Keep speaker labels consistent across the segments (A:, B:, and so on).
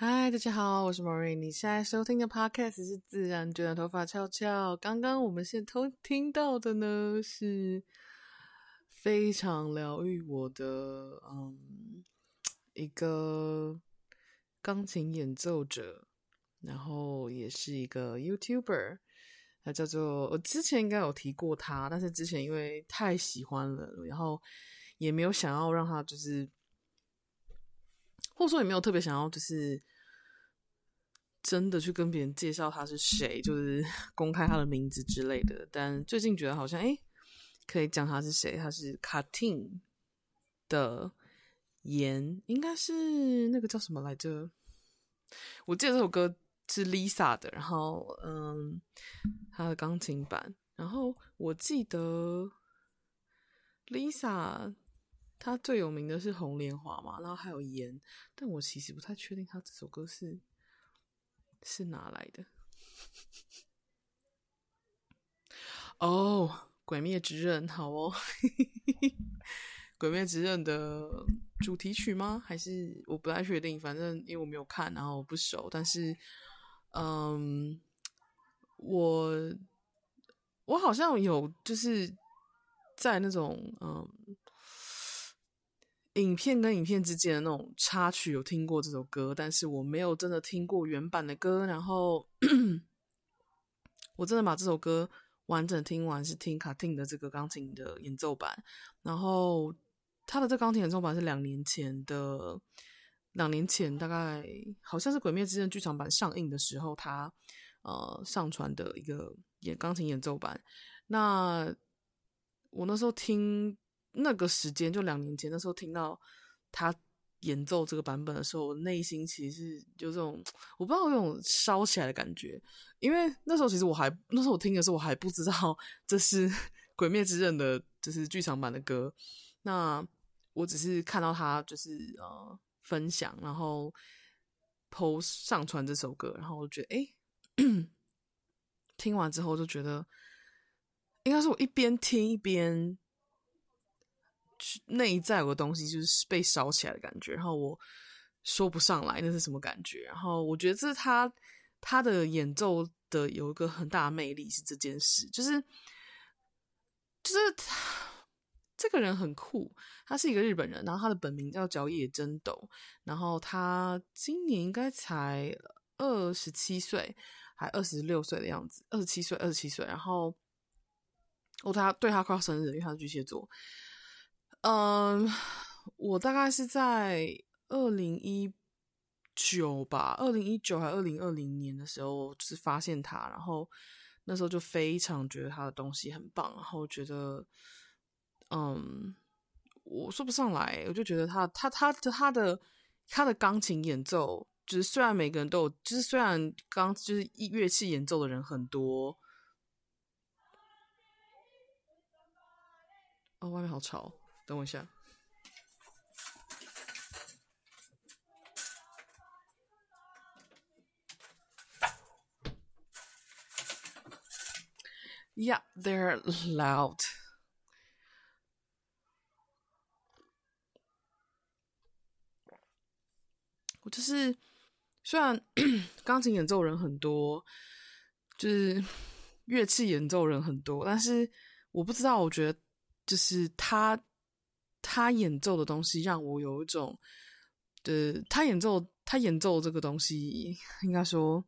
A: 嗨，大家好，我是 Maureen。你现在收听的 Podcast 是自然卷的头发翘翘。刚刚我们现偷听到的呢，是非常疗愈我的，嗯，一个钢琴演奏者，然后也是一个 YouTuber，他叫做，我之前应该有提过他，但是之前因为太喜欢了，然后也没有想要让他就是。或者说也没有特别想要，就是真的去跟别人介绍他是谁，就是 公开他的名字之类的。但最近觉得好像哎，可以讲他是谁。他是 Katin 的颜，应该是那个叫什么来着？我记得这首歌是 Lisa 的，然后嗯，他的钢琴版。然后我记得 Lisa。他最有名的是《红莲华》嘛，然后还有《盐》，但我其实不太确定他这首歌是是哪来的。哦，《鬼灭之刃》好哦，《鬼灭之刃》的主题曲吗？还是我不太确定，反正因为我没有看，然后我不熟。但是，嗯，我我好像有就是在那种嗯。影片跟影片之间的那种插曲有听过这首歌，但是我没有真的听过原版的歌。然后 我真的把这首歌完整听完，是听卡汀的这个钢琴的演奏版。然后他的这钢琴演奏版是两年前的，两年前大概好像是《鬼灭之刃》剧场版上映的时候，他呃上传的一个演钢琴演奏版。那我那时候听。那个时间就两年前，那时候听到他演奏这个版本的时候，我内心其实是有这种我不知道有种烧起来的感觉，因为那时候其实我还那时候我听的时候我还不知道这是《鬼灭之刃》的，就是剧场版的歌。那我只是看到他就是呃分享，然后 post 上传这首歌，然后我觉得哎，听完之后就觉得应该是我一边听一边。内在有个东西就是被烧起来的感觉，然后我说不上来那是什么感觉。然后我觉得这是他他的演奏的有一个很大的魅力是这件事，就是就是他 这个人很酷，他是一个日本人，然后他的本名叫角野真斗，然后他今年应该才二十七岁，还二十六岁的样子，二十七岁，二十七岁。然后我他对他快要生日，因为他是巨蟹座。嗯我大概是在二零一九吧，二零一九还二零二零年的时候，就是发现他，然后那时候就非常觉得他的东西很棒，然后觉得，嗯，我说不上来，我就觉得他他他的他的他的钢琴演奏，就是虽然每个人都有，就是虽然钢就是乐器演奏的人很多，哦，外面好吵。等我一下。Yeah, they're loud. 我就是，虽然 钢琴演奏人很多，就是乐器演奏人很多，但是我不知道，我觉得就是他。他演奏的东西让我有一种，呃，他演奏他演奏这个东西，应该说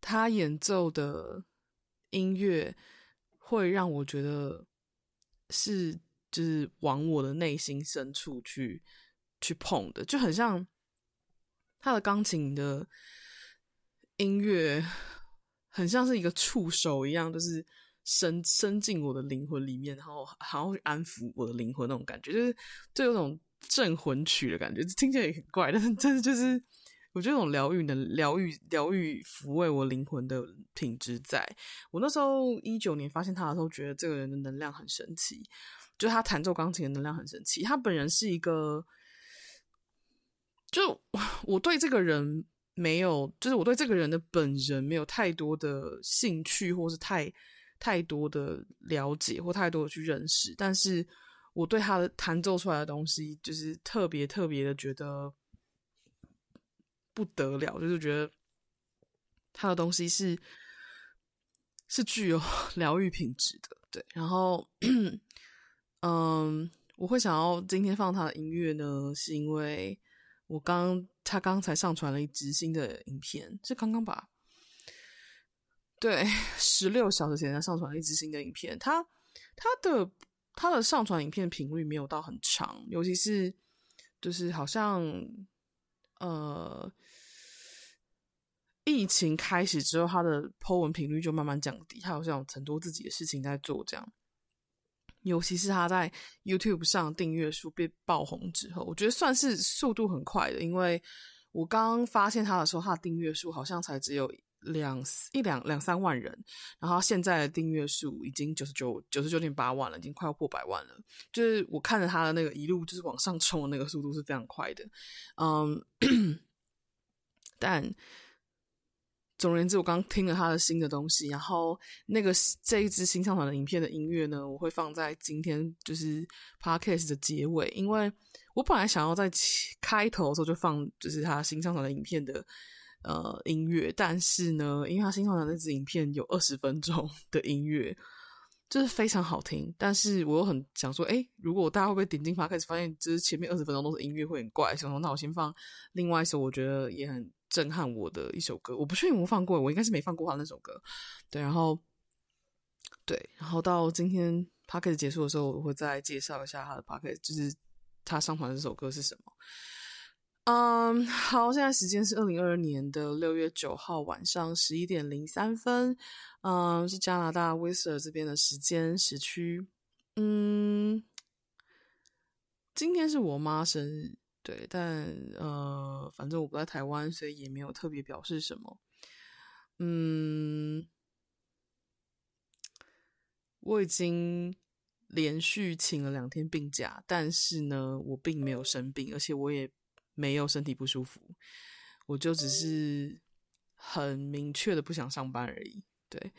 A: 他演奏的音乐会让我觉得是就是往我的内心深处去去碰的，就很像他的钢琴的音乐，很像是一个触手一样，就是。伸伸进我的灵魂里面，然后好像会安抚我的灵魂那种感觉，就是就有种镇魂曲的感觉，听起来也很怪，但是但是就是我觉得这种疗愈的疗愈疗愈抚慰我灵魂的品质在，我那时候一九年发现他的时候，觉得这个人的能量很神奇，就他弹奏钢琴的能量很神奇。他本人是一个，就我对这个人没有，就是我对这个人的本人没有太多的兴趣，或是太。太多的了解或太多的去认识，但是我对他的弹奏出来的东西，就是特别特别的觉得不得了，就是觉得他的东西是是具有 疗愈品质的，对。然后，嗯，我会想要今天放他的音乐呢，是因为我刚他刚才上传了一支新的影片，是刚刚吧？对，十六小时前他上传了一支新的影片，他他的他的上传影片频率没有到很长，尤其是就是好像呃疫情开始之后，他的 po 文频率就慢慢降低，他好像有很多自己的事情在做，这样。尤其是他在 YouTube 上订阅数被爆红之后，我觉得算是速度很快的，因为我刚发现他的时候，他的订阅数好像才只有。两一两两三万人，然后现在的订阅数已经九十九九十九点八万了，已经快要破百万了。就是我看着他的那个一路就是往上冲的那个速度是非常快的，嗯，但总而言之，我刚听了他的新的东西，然后那个这一支新上传的影片的音乐呢，我会放在今天就是 podcast 的结尾，因为我本来想要在开头的时候就放就是他新上传的影片的。呃，音乐，但是呢，因为他新上传的那支影片有二十分钟 的音乐，就是非常好听。但是我又很想说，哎，如果大家会不会点进发开始发现，就是前面二十分钟都是音乐，会很怪。想说，那我先放另外一首，我觉得也很震撼我的一首歌。我不确定我放过，我应该是没放过他那首歌。对，然后，对，然后到今天 podcast 结束的时候，我会再介绍一下他的 podcast，就是他上传的这首歌是什么。嗯 好，现在时间是二零二二年的六月九号晚上十一点零三分，嗯，是加拿大威斯尔这边的时间时区。嗯，今天是我妈生日，对，但呃，反正我不在台湾，所以也没有特别表示什么。嗯，我已经连续请了两天病假，但是呢，我并没有生病，而且我也。没有身体不舒服，我就只是很明确的不想上班而已。对，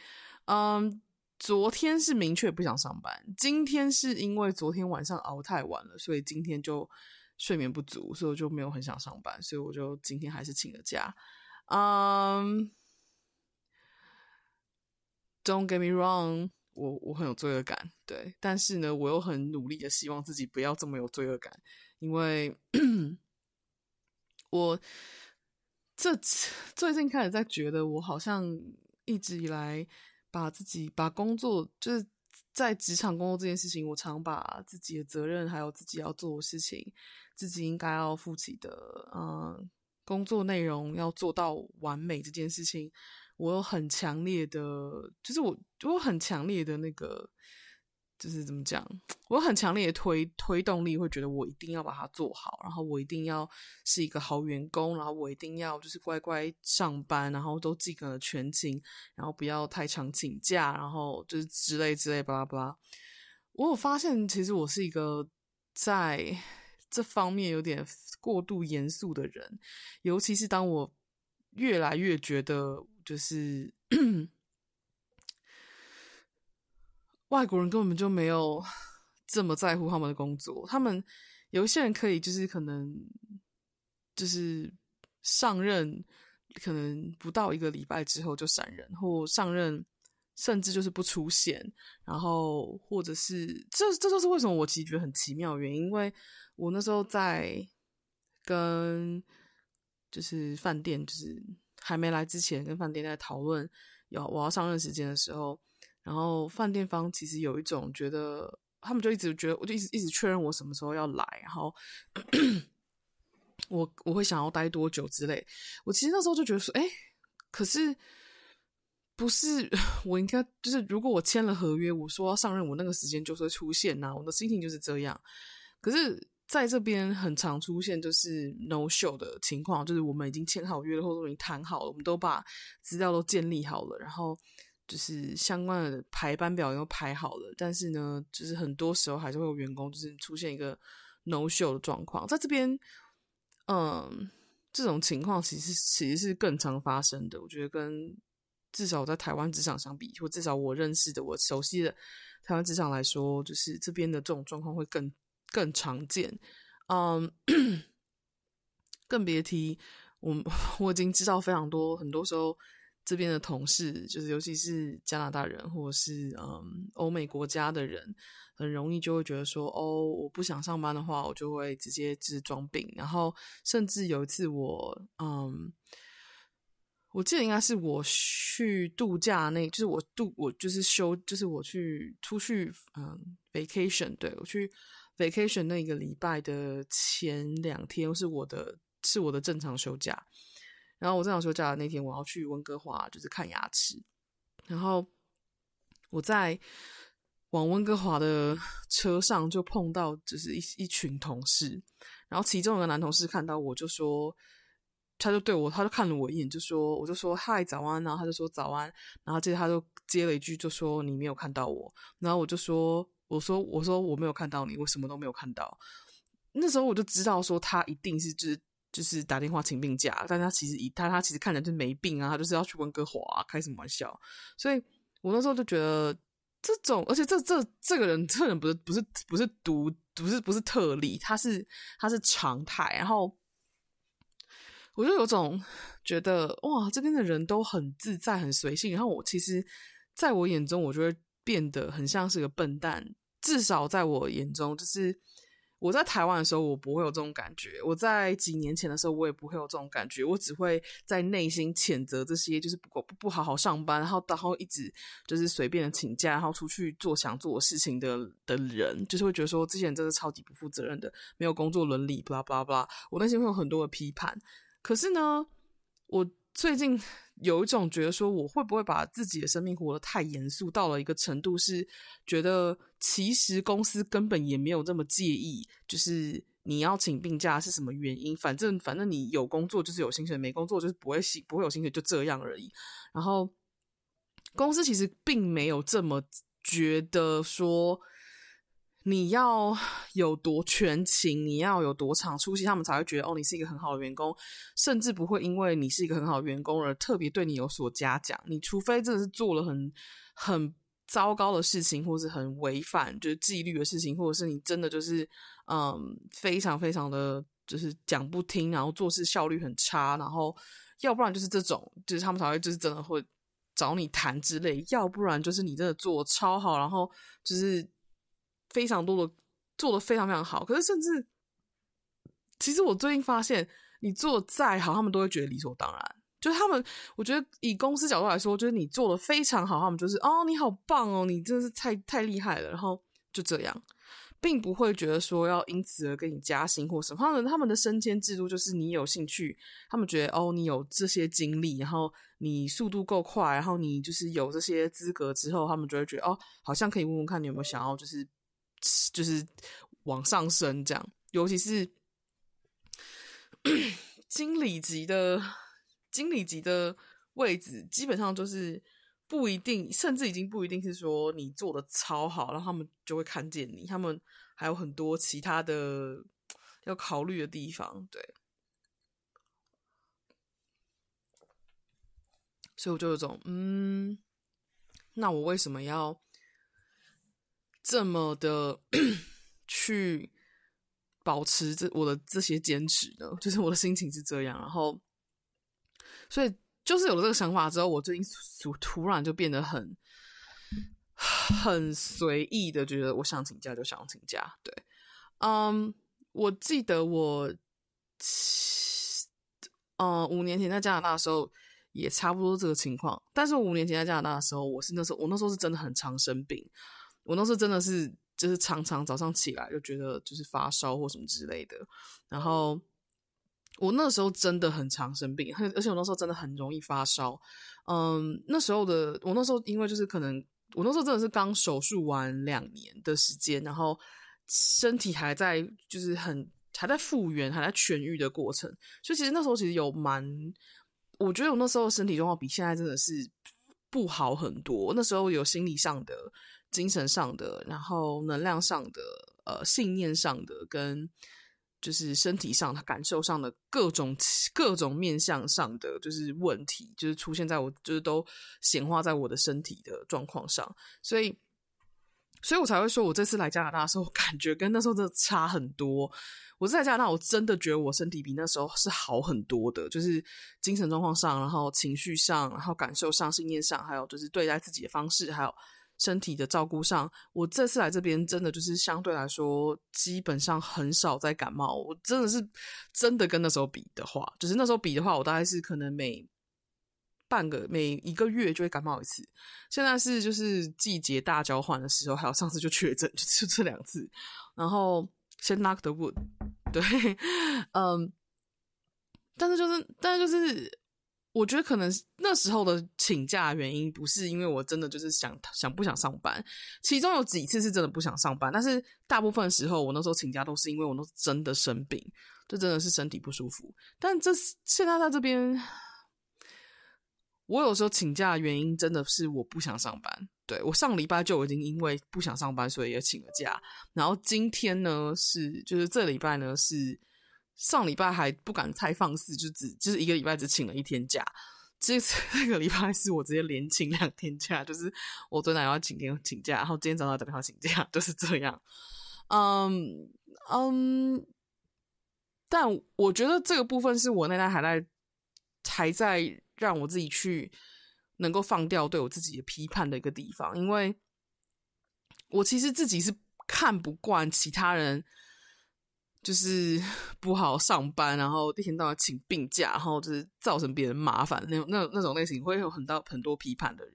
A: 嗯，昨天是明确不想上班，今天是因为昨天晚上熬太晚了，所以今天就睡眠不足，所以我就没有很想上班，所以我就今天还是请了假。嗯，Don't get me wrong，我我很有罪恶感，对，但是呢，我又很努力的希望自己不要这么有罪恶感，因为。我这最近开始在觉得，我好像一直以来把自己把工作就是在职场工作这件事情，我常把自己的责任还有自己要做的事情，自己应该要负起的，嗯，工作内容要做到完美这件事情，我有很强烈的，就是我我很强烈的那个。就是怎么讲，我很强烈的推推动力，会觉得我一定要把它做好，然后我一定要是一个好员工，然后我一定要就是乖乖上班，然后都尽可能全勤，然后不要太常请假，然后就是之类之类巴拉巴拉。我有发现，其实我是一个在这方面有点过度严肃的人，尤其是当我越来越觉得就是。外国人根本就没有 这么在乎他们的工作，他们有一些人可以就是可能 就是上任，可能不到一个礼拜之后就闪人，或上任甚至就是不出现，然后或者是这这就是为什么我其实觉得很奇妙的原因，因为我那时候在跟就是饭店就是还没来之前跟饭店在讨论要我要上任时间的时候。然后饭店方其实有一种觉得，他们就一直觉得，我就一直一直确认我什么时候要来，然后 我我会想要待多久之类。我其实那时候就觉得说，哎，可是不是 我应该就是，如果我签了合约，我说要上任，我那个时间就会出现呐，我的心情就是这样。可是在这边很常出现就是 no show 的情况，就是我们已经签好约了，或者我已经谈好了，我们都把资料都建立好了，然后。就是相关的排班表又排好了，但是呢，就是很多时候还是会有员工就是出现一个 no show 的状况，在这边，嗯，这种情况其实其实是更常发生的。我觉得跟至少在台湾职场相比，或至少我认识的、我熟悉的台湾职场来说，就是这边的这种状况会更更常见。嗯，更别提。我 我已经知道非常多，很多时候这边的同事，就是尤其是加拿大人或者是嗯欧美国家的人，很容易就会觉得说，哦，我不想上班的话，我就会直接治装病。然后甚至有一次我嗯。我记得应该是我去度假那，就是我度我就是休，就是我去出去嗯 vacation，对，我去 vacation 那个礼拜的前两天是我的是我的正常休假，然后我正常休假的那天我要去温哥华就是看牙齿，然后我在往温哥华的车上就碰到就是一一群同事，然后其中有个男同事看到我就说。他就对我，他就看了我一眼，就说：“我就说嗨，早安。”然后他就说：“早安。”然后接着他就接了一句，就说：“你没有看到我。”然后我就说：“我说我说我没有看到你，我什么都没有看到。”那时候我就知道说他一定是就是就是打电话请病假，但他其实以他他其实看起来就没病啊，他就是要去温哥华啊，开什么玩笑？所以我那时候就觉得这种，而且这这这个人，这个人不是不是不是独不是不是特例，他是他是常态，然后。我就有种觉得哇，这边的人都很自在、很随性。然后我其实，在我眼中，我就会变得很像是个笨蛋。至少在我眼中，就是我在台湾的时候，我不会有这种感觉；我在几年前的时候，我也不会有这种感觉。我只会在内心谴责这些就是不不不好好上班，然后然后一直就是随便的请假，然后出去做想做事情的的人，就是会觉得说，这些人真的超级不负责任的，没有工作伦理，巴拉巴拉巴拉。我内心会有很多的批判。可是呢，我最近有一种觉得说，我会不会把自己的生命活得太严肃到了一个程度，是觉得其实公司根本也没有这么介意，就是你要请病假是什么原因，反正反正你有工作就是有薪水，没工作就是不会不会有薪水，就这样而已。然后公司其实并没有这么觉得说。你要有多全勤，你要有多长出息，他们才会觉得哦，你是一个很好的员工，甚至不会因为你是一个很好的员工而特别对你有所嘉奖。你除非真的是做了很很糟糕的事情，或是很违反就是纪律的事情，或者是你真的就是嗯非常非常的就是讲不听，然后做事效率很差，然后要不然就是这种，就是他们才会就是真的会找你谈之类，要不然就是你真的做超好，然后就是。非常多的做的非常非常好，可是甚至其实我最近发现，你做的再好，他们都会觉得理所当然。就他们，我觉得以公司角度来说，就是你做的非常好，他们就是哦，你好棒哦，你真的是太太厉害了。然后就这样，并不会觉得说要因此而给你加薪或什么。他们他们的升迁制度就是你有兴趣，他们觉得哦，你有这些经历，然后你速度够快，然后你就是有这些资格之后，他们就会觉得哦，好像可以问问看你有没有想要就是。就是往上升，这样，尤其是 经理级的经理级的位置，基本上就是不一定，甚至已经不一定是说你做的超好，然后他们就会看见你，他们还有很多其他的要考虑的地方，对。所以我就有种，嗯，那我为什么要？这么的去保持这我的这些坚持呢？就是我的心情是这样，然后，所以就是有了这个想法之后，我最近突突然就变得很很随意的，觉得我想请假就想请假。对，嗯，我记得我，嗯，五年前在加拿大的时候也差不多这个情况，但是我五年前在加拿大的时候，我是那时候我那时候是真的很常生病。我那时候真的是，就是常常早上起来就觉得就是发烧或什么之类的，然后我那时候真的很常生病，而且我那时候真的很容易发烧。嗯，那时候的我那时候因为就是可能我那时候真的是刚手术完两年的时间，然后身体还在就是很还在复原，还在痊愈的过程，所以其实那时候其实有蛮，我觉得我那时候身体状况比现在真的是不好很多。那时候有心理上的。精神上的，然后能量上的，呃，信念上的，跟就是身体上感受上的各种各种面向上的，就是问题，就是出现在我，就是都显化在我的身体的状况上。所以所以我才会说，我这次来加拿大的时候，感觉跟那时候的差很多。我在加拿大，我真的觉得我身体比那时候是好很多的，就是精神状况上，然后情绪上，然后感受上、信念上，还有就是对待自己的方式，还有身体的照顾上，我这次来这边真的就是相对来说，基本上很少在感冒。我真的是真的跟那时候比的话，就是那时候比的话，我大概是可能每。半个每一个月就会感冒一次，现在是就是季节大交换的时候，还有上次就确诊，就就这两次。然后先 knock the wood，对，嗯，但是就是，但是就是，我觉得可能那时候的请假原因不是因为我真的就是想想不想上班，其中有几次是真的不想上班，但是大部分时候我那时候请假都是因为我那真的生病，就真的是身体不舒服。但这现在在这边。我有时候请假的原因真的是我不想上班。对，我上礼拜就已经因为不想上班，所以也请了假。然后今天呢是，就是这礼拜呢是上礼拜还不敢太放肆，就只就是一个礼拜只请了一天假。这次那个礼拜是我直接连请两天假，就是我昨天要请天请假，然后今天早上打电话请假，就是这样。嗯嗯，但我觉得这个部分是我那天还在还在。让我自己去能够放掉对我自己的批判的一个地方，因为我其实自己是看不惯其他人就是 不好上班，然后一天到晚请病假，然后就是造成别人麻烦那种那那种类型，会有很多很多批判的人。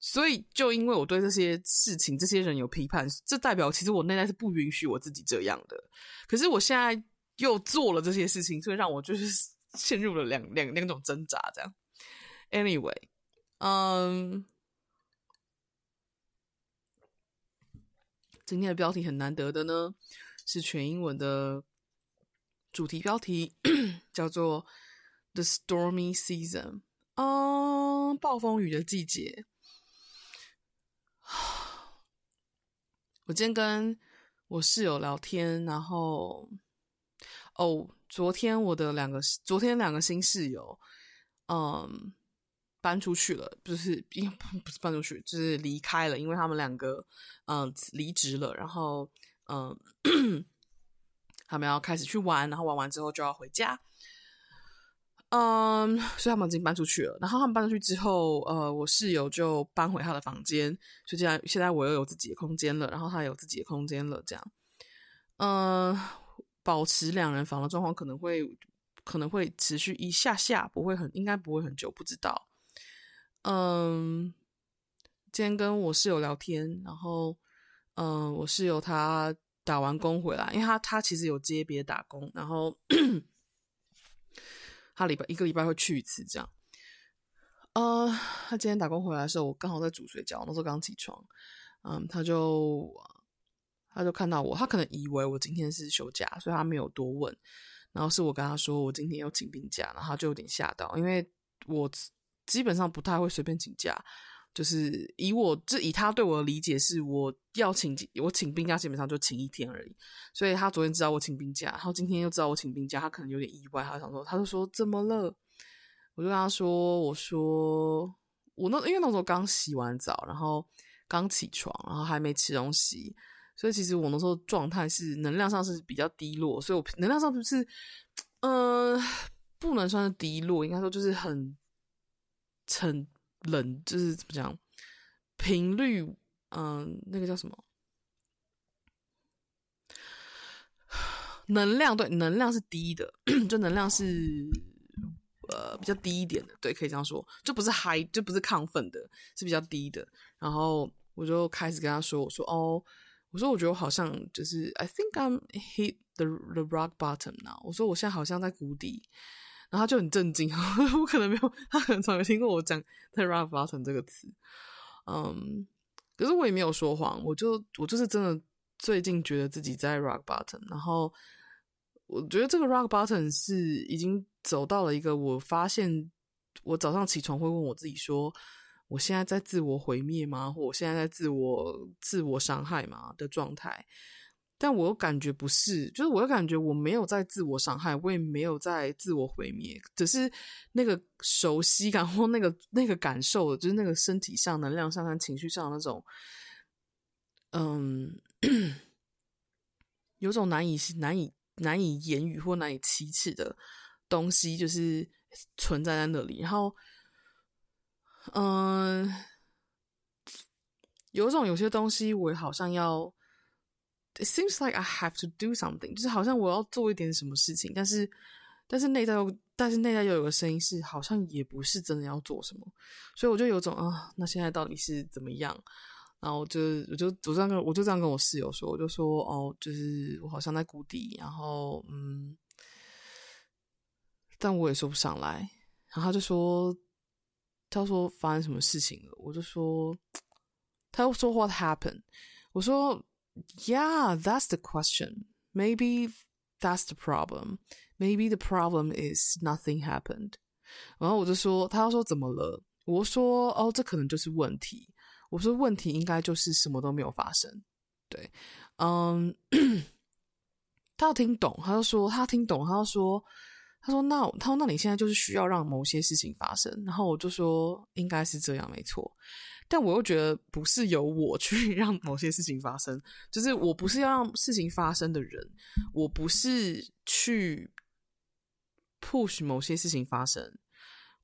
A: 所以就因为我对这些事情、这些人有批判，这代表其实我内在是不允许我自己这样的。可是我现在又做了这些事情，所以让我就是。陷入了两两两种挣扎，这样。Anyway，嗯，今天的标题很难得的呢，是全英文的主题标题，叫做 The Stormy Season，嗯，暴风雨的季节。我今天跟我室友聊天，然后，哦。昨天我的两个，昨天两个新室友，嗯，搬出去了，就是因不是搬出去，就是离开了，因为他们两个，嗯，离职了，然后，嗯，他们要开始去玩，然后玩完之后就要回家，嗯，所以他们已经搬出去了。然后他们搬出去之后，呃，我室友就搬回他的房间，所以现在现在我又有自己的空间了，然后他有自己的空间了，这样，嗯。保持两人房的状况可能会可能会持续一下下，不会很应该不会很久，不知道。嗯，今天跟我室友聊天，然后嗯，我室友他打完工回来，因为他他其实有接别的打工，然后 他礼拜一个礼拜会去一次这样。呃、他今天打工回来的时候，我刚好在煮水饺，那时候刚起床，嗯，他就。他就看到我，他可能以为我今天是休假，所以他没有多问。然后是我跟他说我今天要请病假，然后他就有点吓到，因为我基本上不太会随便请假，就是以我这以他对我的理解是，我要请我请病假基本上就请一天而已。所以他昨天知道我请病假，然后今天又知道我请病假，他可能有点意外，他想说，他就说怎么了？我就跟他说，我说我那因为那时候刚洗完澡，然后刚起床，然后还没吃东西。所以其实我那时候状态是能量上是比较低落，所以我能量上就是，呃，不能算是低落，应该说就是很很冷，就是怎么讲，频率，嗯、那个叫什么？能量，对，能量是低的，就能量是呃比较低一点的，对，可以这样说，就不是嗨，就不是亢奋的，是比较低的。然后我就开始跟他说，我说哦。我说，我觉得我好像就是，I think I'm hit the the rock bottom now。我说，我现在好像在谷底，然后他就很震惊，我可能没有，他可能从没听过我讲在 rock bottom 这个词。嗯，可是我也没有说谎，我就我就是真的最近觉得自己在 rock bottom，然后我觉得这个 rock bottom 是已经走到了一个我发现，我早上起床会问我自己说。我现在在自我毁灭吗？或我现在在自我自我伤害吗的状态？但我又感觉不是，就是我又感觉我没有在自我伤害，我也没有在自我毁灭，只是那个熟悉感或那个那个感受，就是那个身体上、能量上和情绪上那种，嗯，有种难以难以难以言语或难以启齿的东西，就是存在在那里。然后，嗯，有种有些东西，我好像要，it seems like I have to do something，就是好像我要做一点什么事情，但是，但是内在又。但是内在又有个声音是，好像也不是真的要做什么，所以我就有种啊，那现在到底是怎么样？然后我就我就我这样跟我就这样跟我室友说，我就说哦，就是我好像在谷底，然后嗯，但我也说不上来。然后他就说，他说发生什么事情了？我就说，他又说 What happened？我说 Yeah, that's the question. Maybe that's the problem. Maybe the problem is nothing happened。然后我就说，他要说怎么了？我说哦，这可能就是问题。我说问题应该就是什么都没有发生。对，嗯，他要听懂，他就说他听懂，他就说他说那他说那你现在就是需要让某些事情发生。然后我就说应该是这样，没错。但我又觉得不是由我去 让某些事情发生，就是我不是要让事情发生的人，我不是去。push 某些事情发生，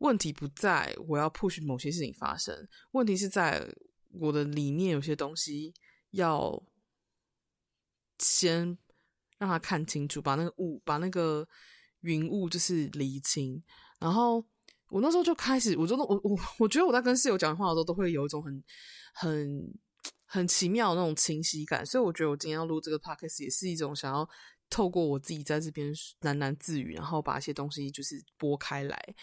A: 问题不在我要 push 某些事情发生，问题是在我的里面有些东西要先让他看清楚，把那个雾，把那个云雾就是理清。然后我那时候就开始，我真的，我我我觉得我在跟室友讲话的时候，都会有一种很很很奇妙的那种清晰感。所以我觉得我今天要录这个 podcast 也是一种想要。透过我自己在这边喃喃自语，然后把一些东西就是拨开来，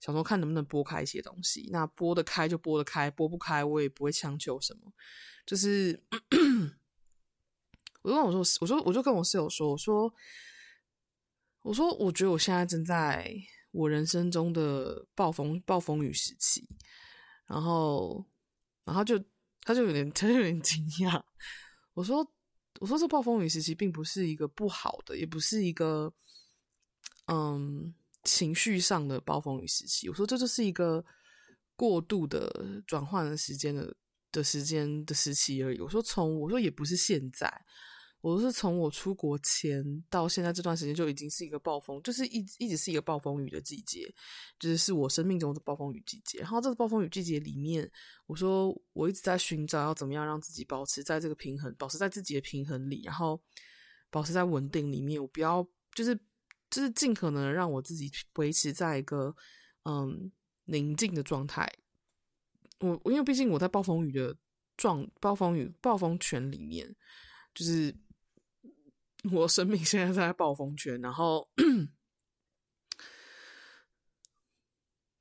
A: 想说看能不能拨开一些东西。那拨得开就拨得开，拨不开我也不会强求什么。就是，我就跟我说，我说我就跟我室友说，我说，我说，我觉得我现在正在我人生中的暴风暴风雨时期。然后，然后就他就有点他就有点惊讶。我说。我说这暴风雨时期并不是一个不好的，也不是一个嗯情绪上的暴风雨时期。我说这就是一个过度的转换的时间的的时间的时期而已。我说从我说也不是现在。我是从我出国前到现在这段时间就已经是一个暴风，就是一一直是一个暴风雨的季节，就是是我生命中的暴风雨季节。然后这个暴风雨季节里面，我说我一直在寻找要怎么样让自己保持在这个平衡，保持在自己的平衡里，然后保持在稳定里面。我不要就是就是尽可能让我自己维持在一个嗯宁静的状态。我因为毕竟我在暴风雨的状暴风雨暴风圈里面，就是。我生命现在在暴风圈，然后，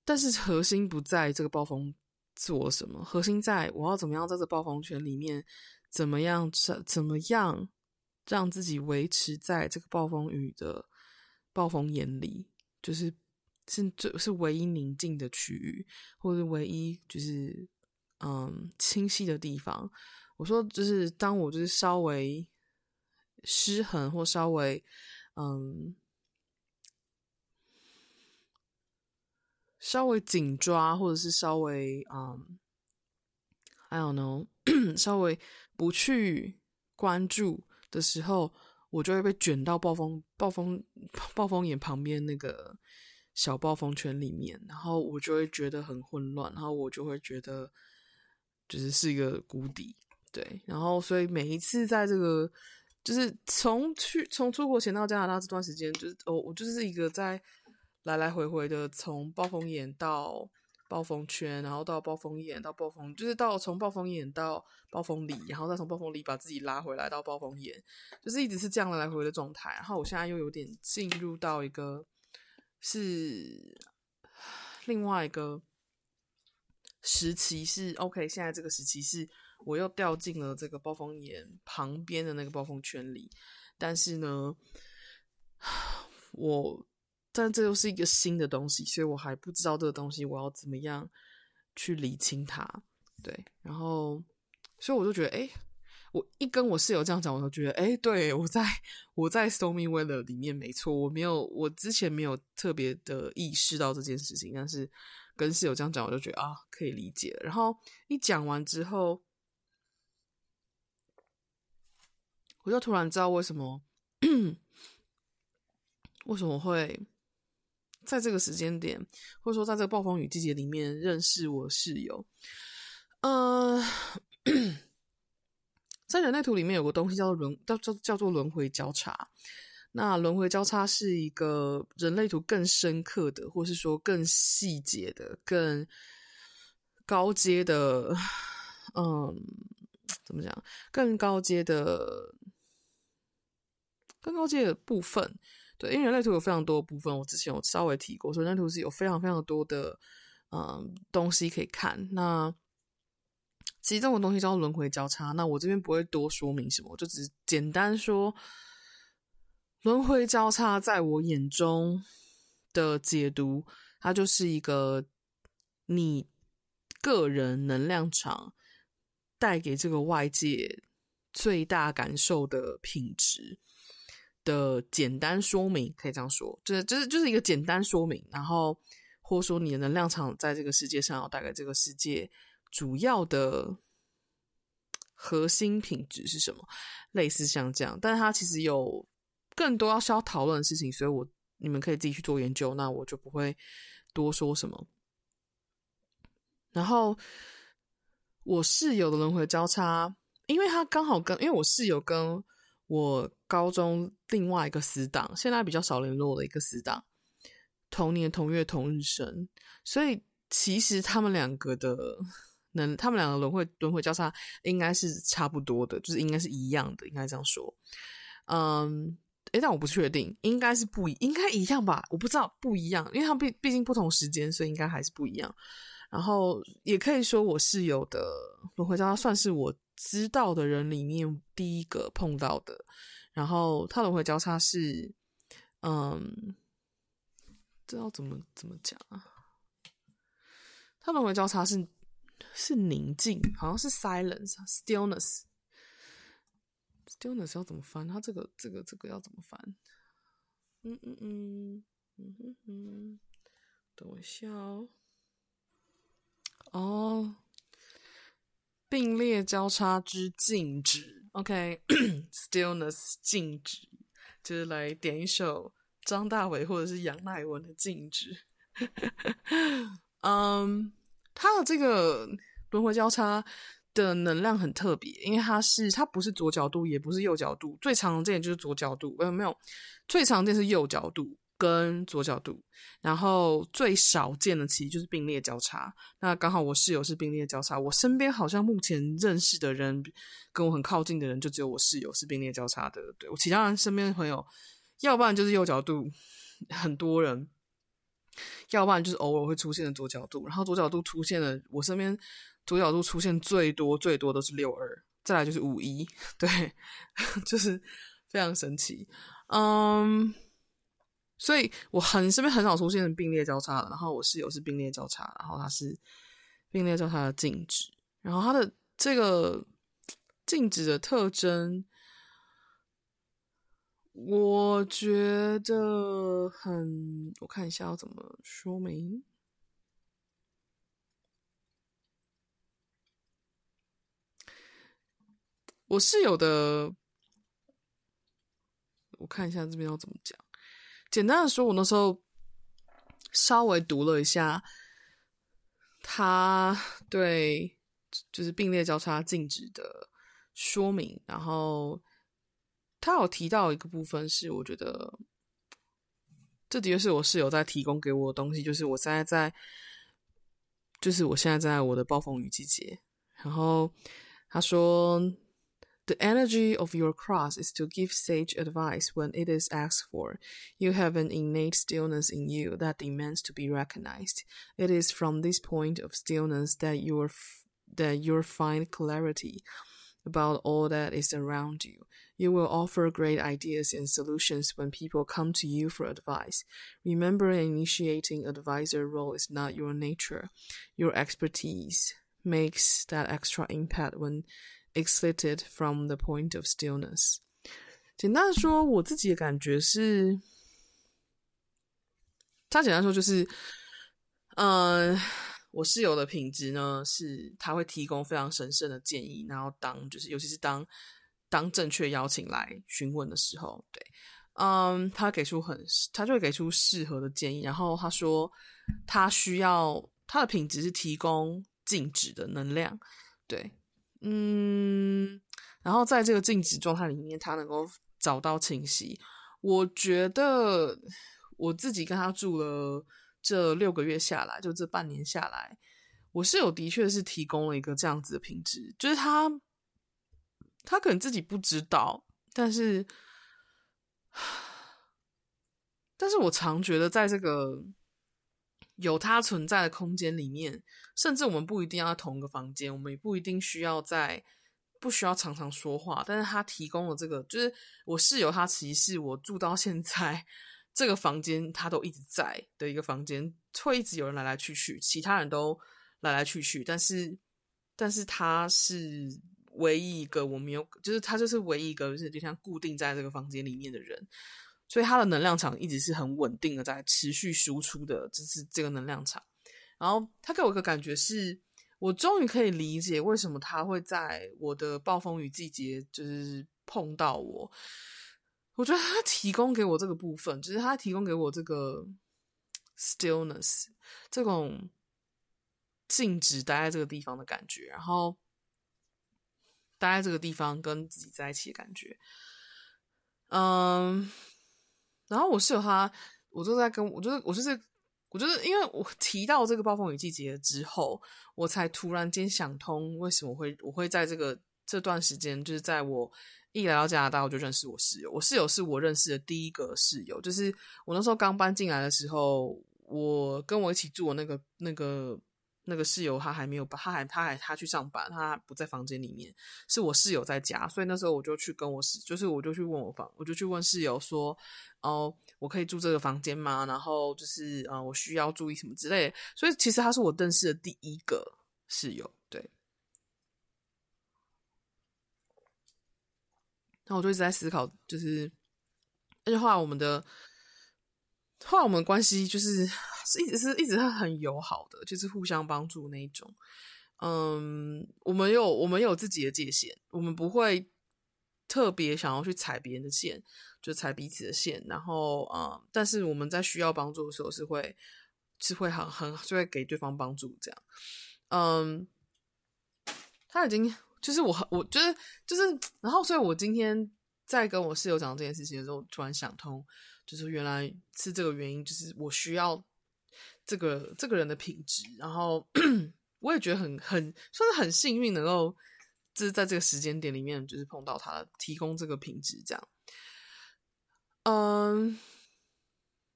A: 但是核心不在这个暴风做什么，核心在我要怎么样在这暴风圈里面，怎么样怎怎么样让自己维持在这个暴风雨的暴风眼里，就是是最是唯一宁静的区域，或者唯一就是嗯清晰的地方。我说，就是当我就是稍微。失衡或稍微，嗯，稍微紧抓，或者是稍微，嗯，I don't know，稍微不去关注的时候，我就会被卷到暴风、暴风、暴风眼旁边那个小暴风圈里面，然后我就会觉得很混乱，然后我就会觉得就是是一个谷底，对，然后所以每一次在这个。就是从去从出国前到加拿大这段时间，就是哦，我就是一个在来来回回的从暴风眼到暴风圈，然后到暴风眼到暴风，就是到从暴风眼到暴风里，然后再从暴风里把自己拉回来到暴风眼，就是一直是这样来来回回的状态。然后我现在又有点进入到一个是另外一个时期，是 OK，现在这个时期是。我又掉进了这个暴风眼旁边的那个暴风圈里，但是呢，我但这又是一个新的东西，所以我还不知道这个东西我要怎么样去理清它。对，然后所以我就觉得，哎，我一跟我室友这样讲，我就觉得，哎，对，我在我在 Stormy Weather 里面没错，我没有，我之前没有特别的意识到这件事情，但是跟室友这样讲，我就觉得啊，可以理解。然后一讲完之后。我就突然知道为什么，为什么会在这个时间点，或者说在这个暴风雨季节里面认识我室友。呃，在人类图里面有个东西叫做轮，叫叫叫做轮回交叉。那轮回交叉是一个人类图更深刻的，或是说更细节的、更高阶的，嗯，怎么讲？更高阶的、更高阶的部分。对，因为人类图有非常多的部分，我之前有稍微提过，所以人类图是有非常非常多的嗯东西可以看。那其实这种东西叫做轮回交叉，那我这边不会多说明什么，我就只简单说，轮回交叉在我眼中的解读，它就是一个你个人能量场带给这个外界最大感受的品质的简单说明，可以这样说，就是就是就是一个简单说明，然后或者说你的能量场在这个世界上要带给这个世界。主要的核心品质是什么？类似像这样，但是它其实有更多要需要讨论的事情，所以我你们可以自己去做研究，那我就不会多说什么。然后我室友的轮回交叉，因为他刚好跟因为我室友跟我高中另外一个死党，现在比较少联络的一个死党，同年同月同日生，所以其实他们两个的。能，他们两个轮回轮回交叉应该是差不多的，就是应该是一样的，应该这样说。嗯，诶，但我不确定，应该是不一，应该一样吧？我不知道不一样，因为他们毕毕竟不同时间，所以应该还是不一样。然后也可以说，我室友的轮回交叉算是我知道的人里面第一个碰到的。然后他轮回交叉是，嗯，这要怎么怎么讲啊？他轮回交叉是。是宁静，好像是 silence，stillness，stillness 要怎么翻？他这个、这个、这个要怎么翻？嗯嗯嗯嗯嗯嗯，等我一下哦。哦，并列交叉之静止，OK，stillness、okay. 静止，就是来点一首张大伟或者是杨乃文的静止。嗯。他的这个轮回交叉的能量很特别，因为它是它不是左角度，也不是右角度，最常见就是左角度，呃，没有，最常见是右角度跟左角度，然后最少见的其实就是并列交叉。那刚好我室友是并列交叉，我身边好像目前认识的人跟我很靠近的人，就只有我室友是并列交叉的。对，我其他人身边的朋友，要不然就是右角度，很多人。要不然就是偶尔会出现的左角度，然后左角度出现的，我身边左角度出现最多最多都是六二，再来就是五一，对，就是非常神奇，嗯，所以我很身边很少出现并列交叉的，然后我室友是并列交叉，然后他是并列交叉的静止，然后他的这个静止的特征。我觉得很，我看一下要怎么说明。我室友的，我看一下这边要怎么讲。简单的说，我那时候稍微读了一下，他对就是并列交叉静止的说明，然后。他有提到一个部分是，我觉得这的确是我室友在提供给我的东西，就是我现在在，就是我现在在我的暴风雨季节。然后他说：“The energy of your cross is to give sage advice when it is asked for. You have an innate stillness in you that demands to be recognized. It is from this point of stillness that you're that you'll find clarity about all that is around you.” You will offer great ideas and solutions when people come to you for advice. Remember, initiating advisor role is not your nature. Your expertise makes that extra impact when excited from the point of stillness. 简单说，我自己的感觉是，他简单说就是，嗯、我室友的品质呢，是他会提供非常神圣的建议，然后当就是，尤其是当。当正确邀请来询问的时候，对，嗯，他给出很，他就会给出适合的建议。然后他说，他需要他的品质是提供静止的能量，对，嗯，然后在这个静止状态里面，他能够找到清晰。我觉得我自己跟他住了这六个月下来，就这半年下来。我室友的确是提供了一个这样子的品质，就是他，他可能自己不知道，但是，但是我常觉得在这个有他存在的空间里面，甚至我们不一定要同一个房间，我们也不一定需要在，不需要常常说话，但是他提供了这个，就是我室友他其实是我住到现在这个房间，他都一直在的一个房间，会一直有人来来去去，其他人都。来来去去，但是，但是他是唯一一个我没有，就是他就是唯一一个，就是就像固定在这个房间里面的人，所以他的能量场一直是很稳定的，在持续输出的，就是这个能量场。然后他给我一个感觉是，我终于可以理解为什么他会在我的暴风雨季节就是碰到我。我觉得他提供给我这个部分，就是他提供给我这个 stillness 这种。静止待在这个地方的感觉，然后待在这个地方跟自己在一起的感觉，嗯，然后我室友他，我就在跟我就是我就是我就是因为我提到这个暴风雨季节之后，我才突然间想通为什么会我会在这个这段时间，就是在我一来到加拿大，我就认识我室友。我室友是我认识的第一个室友，就是我那时候刚搬进来的时候，我跟我一起住的那个那个。那个室友他还没有，他还他还他去上班，他不在房间里面，是我室友在家，所以那时候我就去跟我室，就是我就去问我房，我就去问室友说，哦，我可以住这个房间吗？然后就是，呃，我需要注意什么之类。所以其实他是我认识的第一个室友，对。然后我就一直在思考，就是，而且后来我们的，后来我们关系就是。一直是一直是很友好的，就是互相帮助那一种。嗯，我们有我们有自己的界限，我们不会特别想要去踩别人的线，就踩彼此的线。然后，嗯，但是我们在需要帮助的时候是会是会很很就会给对方帮助这样。嗯，他已经就是我我就是就是，然后所以我今天在跟我室友讲这件事情的时候，突然想通，就是原来是这个原因，就是我需要。这个这个人的品质，然后 我也觉得很很算是很幸运，能够就是在这个时间点里面，就是碰到他提供这个品质，这样。嗯，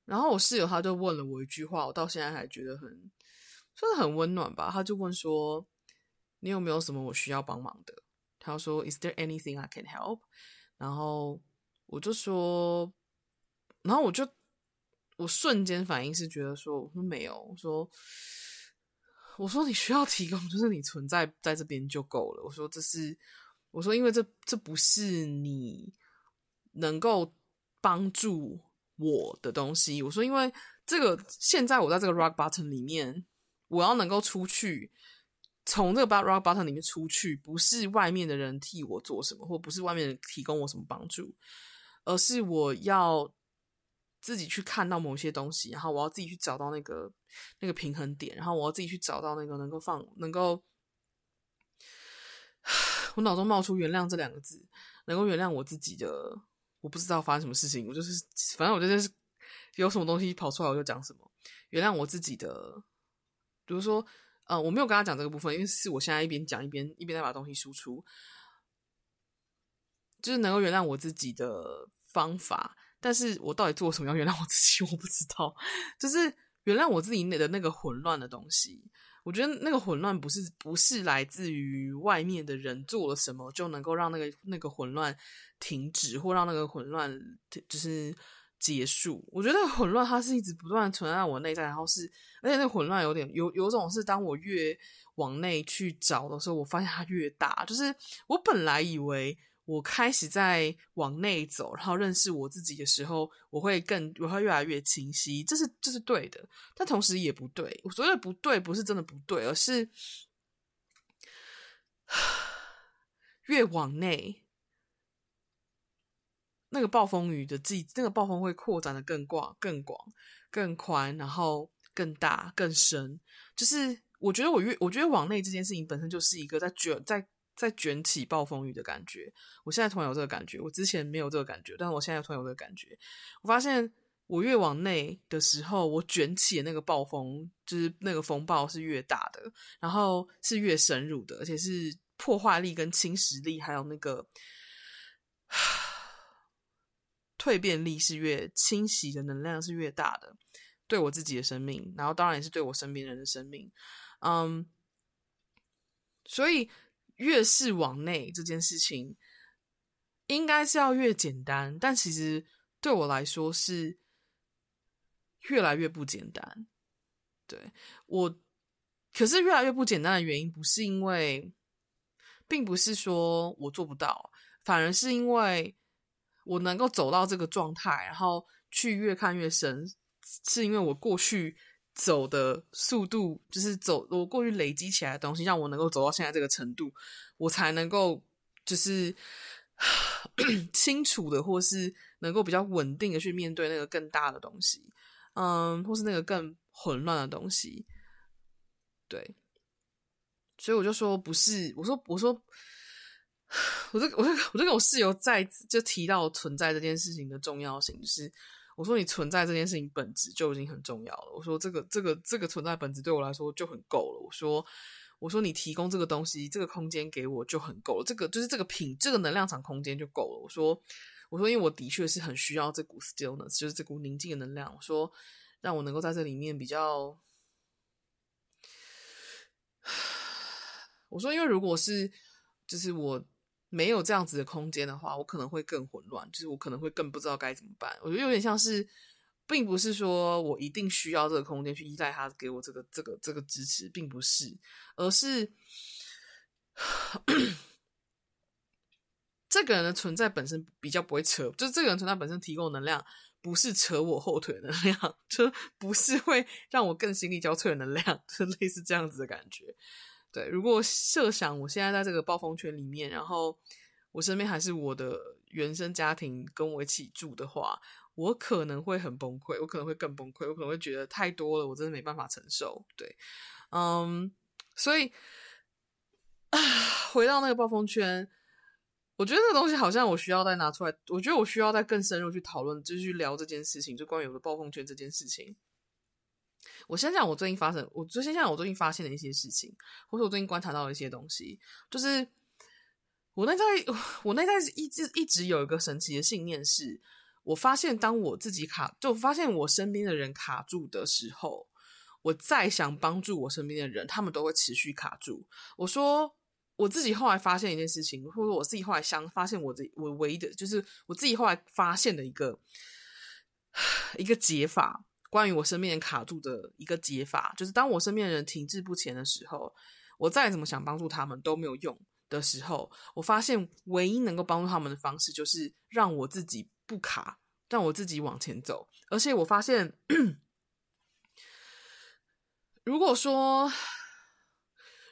A: 然后我室友他就问了我一句话，我到现在还觉得很算是很温暖吧。他就问说：“你有没有什么我需要帮忙的？”他说：“Is there anything I can help？” 然后我就说，然后我就。我瞬间反应是觉得说，我说没有，我说，我说你需要提供，就是你存在在这边就够了。我说这是，我说因为这这不是你能够帮助我的东西。我说因为这个现在我在这个 rock bottom 里面，我要能够出去，从这个 rock bottom 里面出去，不是外面的人替我做什么，或不是外面人提供我什么帮助，而是我要。自己去看到某些东西，然后我要自己去找到那个那个平衡点，然后我要自己去找到那个能够放能够，我脑中冒出“原谅”这两个字，能够原谅我自己的，我不知道发生什么事情，我就是反正我就是有什么东西跑出来我就讲什么，原谅我自己的，比如说呃我没有跟他讲这个部分，因为是我现在一边讲一边一边在把东西输出，就是能够原谅我自己的方法。但是我到底做什么要原谅我自己？我不知道，就是原谅我自己内的那个混乱的东西。我觉得那个混乱不是不是来自于外面的人做了什么就能够让那个那个混乱停止，或让那个混乱就是结束。我觉得混乱它是一直不断存在我内在，然后是而且那个混乱有点有有种是当我越往内去找的时候，我发现它越大。就是我本来以为。我开始在往内走，然后认识我自己的时候，我会更我会越来越清晰，这是这是对的，但同时也不对。我所谓的不对，不是真的不对，而是 越往内，那个暴风雨的季，那个暴风会扩展的更广、更广、更宽，然后更大、更深。就是我觉得我越，我觉得往内这件事情本身就是一个在卷、在在卷起暴风雨的感觉。我现在突然有这个感觉，我之前没有这个感觉，但是我现在突然有这个感觉。我发现我越往内的时候，我卷起的那个暴风，就是那个风暴是越大的，然后是越深入的，而且是破坏力跟侵蚀力，还有那个。蜕变力是越侵袭的能量是越大的，对我自己的生命，然后当然也是对我身边人的生命，嗯，所以越是往内这件事情，应该是要越简单，但其实对我来说是越来越不简单。对，我，可是越来越不简单的原因，不是因为，并不是说我做不到，反而是因为。我能够走到这个状态，然后去越看越深，是因为我过去走的速度，就是走我过去累积起来的东西，让我能够走到现在这个程度，我才能够就是 清楚的，或是能够比较稳定的去面对那个更大的东西，嗯，或是那个更混乱的东西，对，所以我就说不是，我说我说。我就我就我就跟我室友再就提到存在这件事情的重要性，就是我说你存在这件事情本质就已经很重要了。我说这个这个这个存在本质对我来说就很够了。我说我说你提供这个东西这个空间给我就很够了，这个就是这个品这个能量场空间就够了。我说我说因为我的确是很需要这股 stillness，就是这股宁静的能量。我说让我能够在这里面比较，我说因为如果是就是我。没有这样子的空间的话，我可能会更混乱，就是我可能会更不知道该怎么办。我觉得有点像是，并不是说我一定需要这个空间去依赖他给我这个这个这个支持，并不是，而是这个人的存在本身比较不会扯，就是这个人存在本身提供能量不是扯我后腿的能量，就不是会让我更心力交瘁的能量，就类似这样子的感觉。对，如果设想我现在在这个暴风圈里面，然后我身边还是我的原生家庭跟我一起住的话，我可能会很崩溃，我可能会更崩溃，我可能会觉得太多了，我真的没办法承受。对，嗯，所以啊，回到那个暴风圈，我觉得这个东西好像我需要再拿出来，我觉得我需要再更深入去讨论，就是去聊这件事情，就关于我的暴风圈这件事情。我先讲我最近发生，我就先讲我最近发现的一些事情，或者我最近观察到的一些东西。就是我那在，我那在一直一直有一个神奇的信念是，是我发现当我自己卡，就发现我身边的人卡住的时候，我再想帮助我身边的人，他们都会持续卡住。我说我自己后来发现一件事情，或者我自己后来想发现我的我唯一的，就是我自己后来发现的一个 一个解法。关于我身边人卡住的一个解法，就是当我身边人停滞不前的时候，我再怎么想帮助他们都没有用的时候，我发现唯一能够帮助他们的方式，就是让我自己不卡，让我自己往前走。而且我发现，如果说，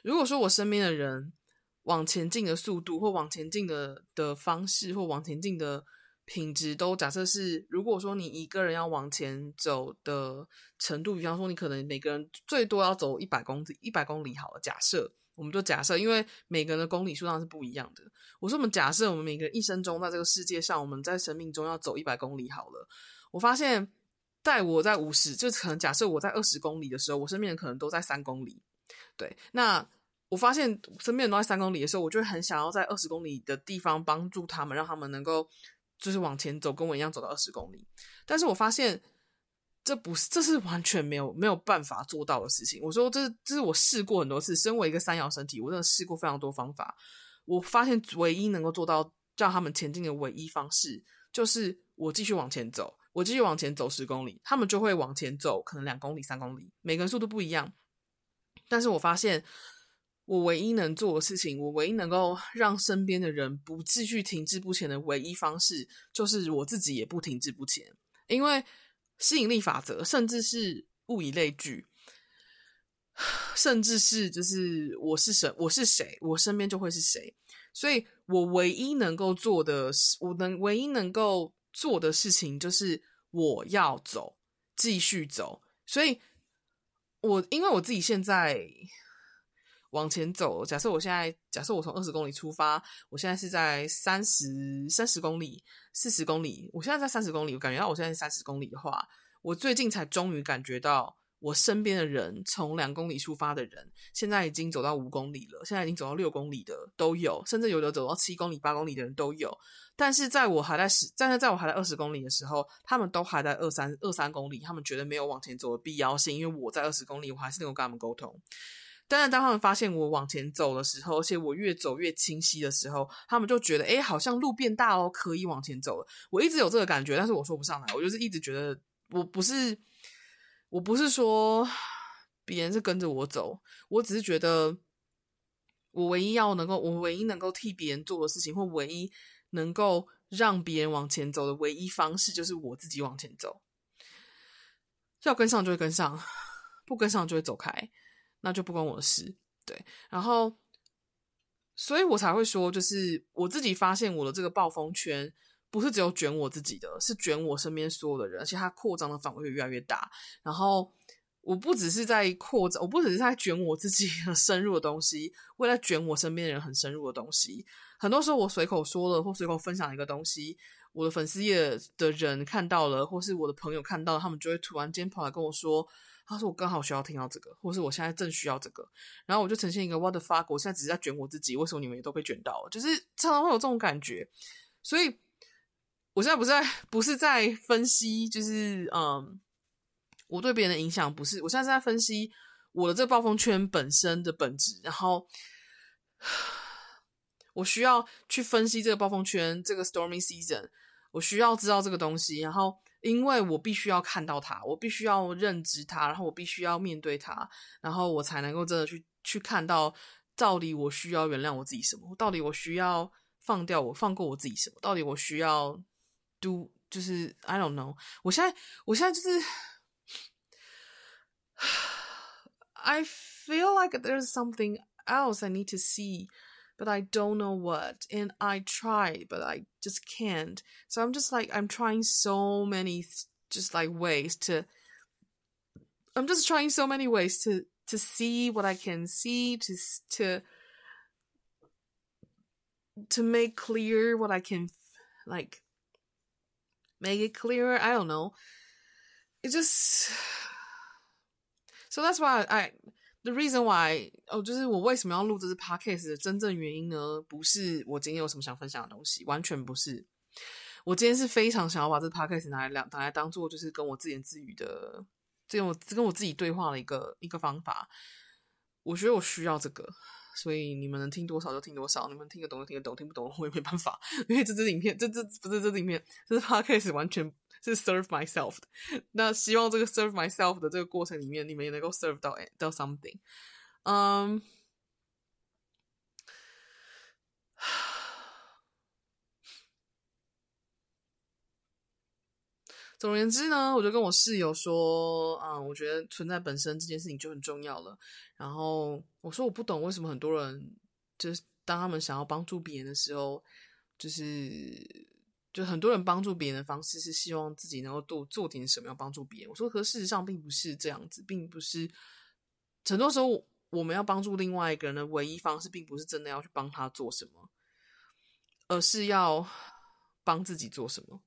A: 如果说我身边的人往前进的速度，或往前进的的方式，或往前进的。品质都假设是，如果说你一个人要往前走的程度，比方说你可能每个人最多要走一百公里，一百公里好了。假设我们就假设，因为每个人的公里数量是不一样的。我说我们假设我们每个人一生中在这个世界上，我们在生命中要走一百公里好了。我发现，在我在五十，就可能假设我在二十公里的时候，我身边人可能都在三公里。对，那我发现身边人都在三公里的时候，我就很想要在二十公里的地方帮助他们，让他们能够。就是往前走，跟我一样走到二十公里，但是我发现这不是，这是完全没有没有办法做到的事情。我说这这是我试过很多次，身为一个三摇身体，我真的试过非常多方法。我发现唯一能够做到让他们前进的唯一方式，就是我继续往前走，我继续往前走十公里，他们就会往前走，可能两公里、三公里，每个人速度不一样。但是我发现。我唯一能做的事情，我唯一能够让身边的人不继续停滞不前的唯一方式，就是我自己也不停滞不前。因为吸引力法则，甚至是物以类聚，甚至是就是我是谁，我是谁，我身边就会是谁。所以我唯一能够做的，我能唯一能够做的事情就是我要走，继续走。所以我因为我自己现在。往前走，假设我现在，假设我从二十公里出发，我现在是在三十三十公里、四十公里，我现在在三十公里，我感觉到我现在是三十公里的话，我最近才终于感觉到，我身边的人从两公里出发的人，现在已经走到五公里了，现在已经走到六公里的都有，甚至有的走到七公里、八公里的人都有。但是在我还在十，但是在我还在二十公里的时候，他们都还在二三二三公里，他们觉得没有往前走的必要性，因为我在二十公里，我还是能够跟他们沟通。但是当他们发现我往前走的时候，而且我越走越清晰的时候，他们就觉得，哎，好像路变大哦，可以往前走了。我一直有这个感觉，但是我说不上来。我就是一直觉得，我不是，我不是说别人是跟着我走，我只是觉得，我唯一要能够，我唯一能够替别人做的事情，或唯一能够让别人往前走的唯一方式，就是我自己往前走。要跟上就会跟上，不跟上就会走开。那就不关我的事，对，然后，所以我才会说，就是我自己发现我的这个暴风圈不是只有卷我自己的，是卷我身边所有的人，而且它扩张的范围越来越大。然后，我不只是在扩张，我不只是在卷我自己很深入的东西，为了卷我身边的人很深入的东西。很多时候我随口说了或随口分享一个东西，我的粉丝页的人看到了，或是我的朋友看到了，他们就会突然间跑来跟我说。他说：“我刚好需要听到这个，或是我现在正需要这个。”然后我就呈现一个 “What the fuck”，我现在只是在卷我自己，为什么你们也都被卷到了？就是常常会有这种感觉。所以，我现在不是在不是在分析，就是嗯，我对别人的影响不是。我现在是在分析我的这个暴风圈本身的本质。然后，我需要去分析这个暴风圈，这个 stormy season，我需要知道这个东西，然后。因为我必须要看到它，我必须要认知它，然后我必须要面对它，然后我才能够真的去去看到，到底我需要原谅我自己什么？到底我需要放掉我放过我自己什么？到底我需要 do 就是 I don't know。我现在我现在就是 I feel like there's something else I need to see. But I don't know what, and I try, but I just can't. So I'm just like, I'm trying so many, just like ways to, I'm just trying so many ways to, to see what I can see, to, to, to make clear what I can, like, make it clearer. I don't know. It just, so that's why I, The reason why 哦，就是我为什么要录这支 podcast 的真正原因呢？不是我今天有什么想分享的东西，完全不是。我今天是非常想要把这 podcast 拿来两拿来当做就是跟我自言自语的，这种跟我自己对话的一个一个方法。我觉得我需要这个，所以你们能听多少就听多少，你们听得懂就听得懂，听不懂我也没办法，因为这支影片，这这不是这支影片，这是 podcast 完全。是 serve myself 的，那希望这个 serve myself 的这个过程里面，你们也能够 serve 到到 something。嗯，总而言之呢，我就跟我室友说，嗯，我觉得存在本身这件事情就很重要了。然后我说我不懂为什么很多人就是当他们想要帮助别人的时候，就是。就很多人帮助别人的方式是希望自己能够多做点什么，要帮助别人。我说，可事实上并不是这样子，并不是很多时候我们要帮助另外一个人的唯一方式，并不是真的要去帮他做什么，而是要帮自己做什么，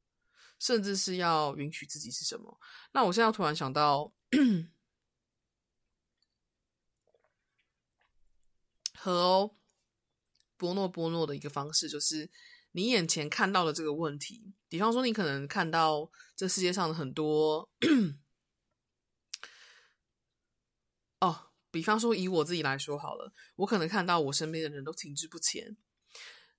A: 甚至是要允许自己是什么。那我现在突然想到，和欧波诺波诺的一个方式就是。你眼前看到的这个问题，比方说，你可能看到这世界上的很多，哦，比方说以我自己来说好了，我可能看到我身边的人都停滞不前。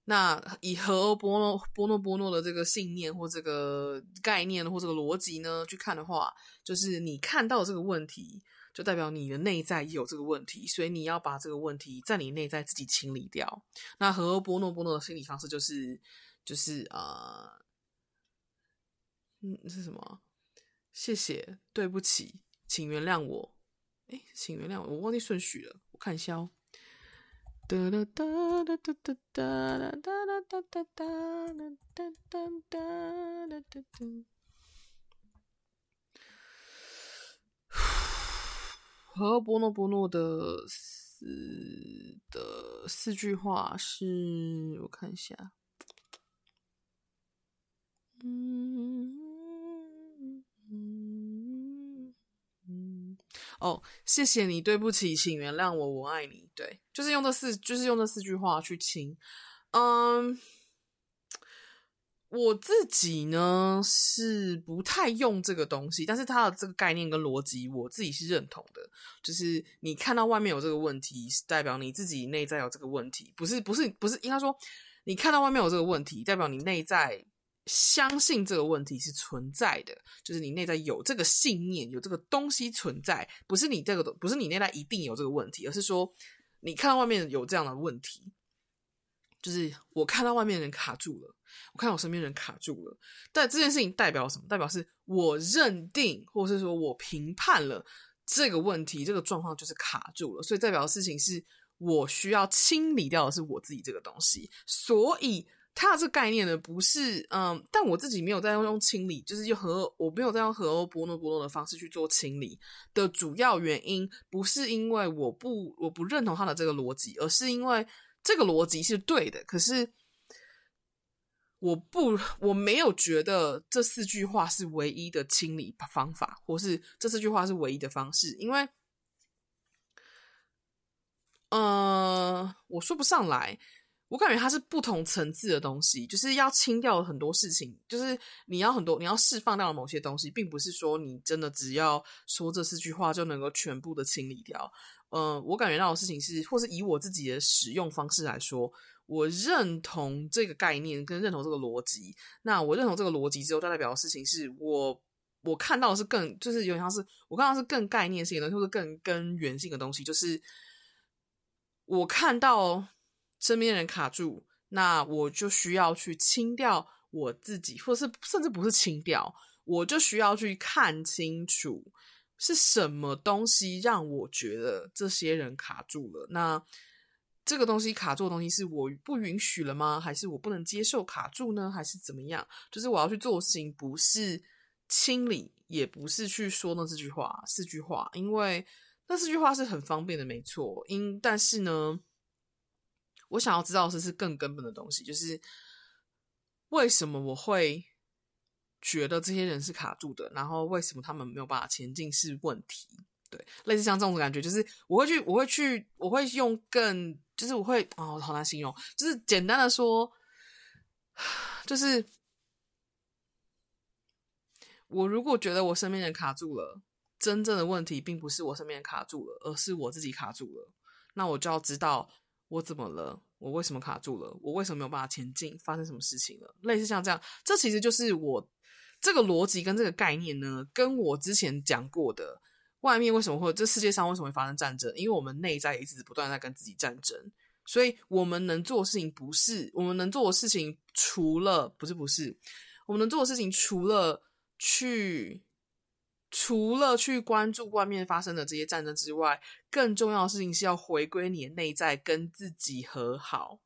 A: 那以和波诺波诺波诺的这个信念或这个概念或这个逻辑呢去看的话，就是你看到这个问题。就代表你的内在也有这个问题，所以你要把这个问题在你内在自己清理掉。那和波诺波诺的心理方式就是，就是啊、嗯，是什么？谢谢，对不起，请原谅我。诶，请原谅我，我忘记顺序了，我看一下哦。哒哒哒哒哒哒哒哒哒哒哒哒哒哒哒哒哒哒。和波诺波诺的四的四句话是，我看一下，嗯嗯嗯，哦，谢谢你，对不起，请原谅我，我爱你。对，就是用这四，就是用这四句话去亲，嗯。我自己呢是不太用这个东西，但是它的这个概念跟逻辑，我自己是认同的。就是你看到外面有这个问题，是代表你自己内在有这个问题，不是不是不是，应该说你看到外面有这个问题，代表你内在相信这个问题是存在的，就是你内在有这个信念，有这个东西存在，不是你这个不是你内在一定有这个问题，而是说你看到外面有这样的问题，就是我看到外面人卡住了。我看到我身边人卡住了，但这件事情代表什么？代表是我认定，或是说我评判了这个问题，这个状况就是卡住了，所以代表的事情是我需要清理掉的是我自己这个东西。所以它的这个概念呢，不是嗯，但我自己没有在用清理，就是用和我没有在用和欧波诺波诺的方式去做清理的主要原因，不是因为我不我不认同他的这个逻辑，而是因为这个逻辑是对的，可是。我不，我没有觉得这四句话是唯一的清理方法，或是这四句话是唯一的方式，因为，呃，我说不上来，我感觉它是不同层次的东西，就是要清掉很多事情，就是你要很多，你要释放掉某些东西，并不是说你真的只要说这四句话就能够全部的清理掉。呃，我感觉到的事情是，或是以我自己的使用方式来说。我认同这个概念，跟认同这个逻辑。那我认同这个逻辑之后，代表的事情是我我看到的是更，就是有点像是我看到是更概念性的东西，或者更根源性的东西。就是我看到身边人卡住，那我就需要去清掉我自己，或者是甚至不是清掉，我就需要去看清楚是什么东西让我觉得这些人卡住了。那这个东西卡住的东西是我不允许了吗？还是我不能接受卡住呢？还是怎么样？就是我要去做的事情不是清理，也不是去说那四句话，四句话，因为那四句话是很方便的，没错。因但是呢，我想要知道的是更根本的东西，就是为什么我会觉得这些人是卡住的，然后为什么他们没有办法前进是问题？对，类似像这种感觉，就是我会去，我会去，我会用更。就是我会哦，好难形容。就是简单的说，就是我如果觉得我身边人卡住了，真正的问题并不是我身边人卡住了，而是我自己卡住了。那我就要知道我怎么了，我为什么卡住了，我为什么没有办法前进，发生什么事情了？类似像这样，这其实就是我这个逻辑跟这个概念呢，跟我之前讲过的。外面为什么会？这世界上为什么会发生战争？因为我们内在一直不断在跟自己战争，所以我们能做的事情不是我们能做的事情，除了不是不是，我们能做的事情除了去除了去关注外面发生的这些战争之外，更重要的事情是要回归你的内在，跟自己和好，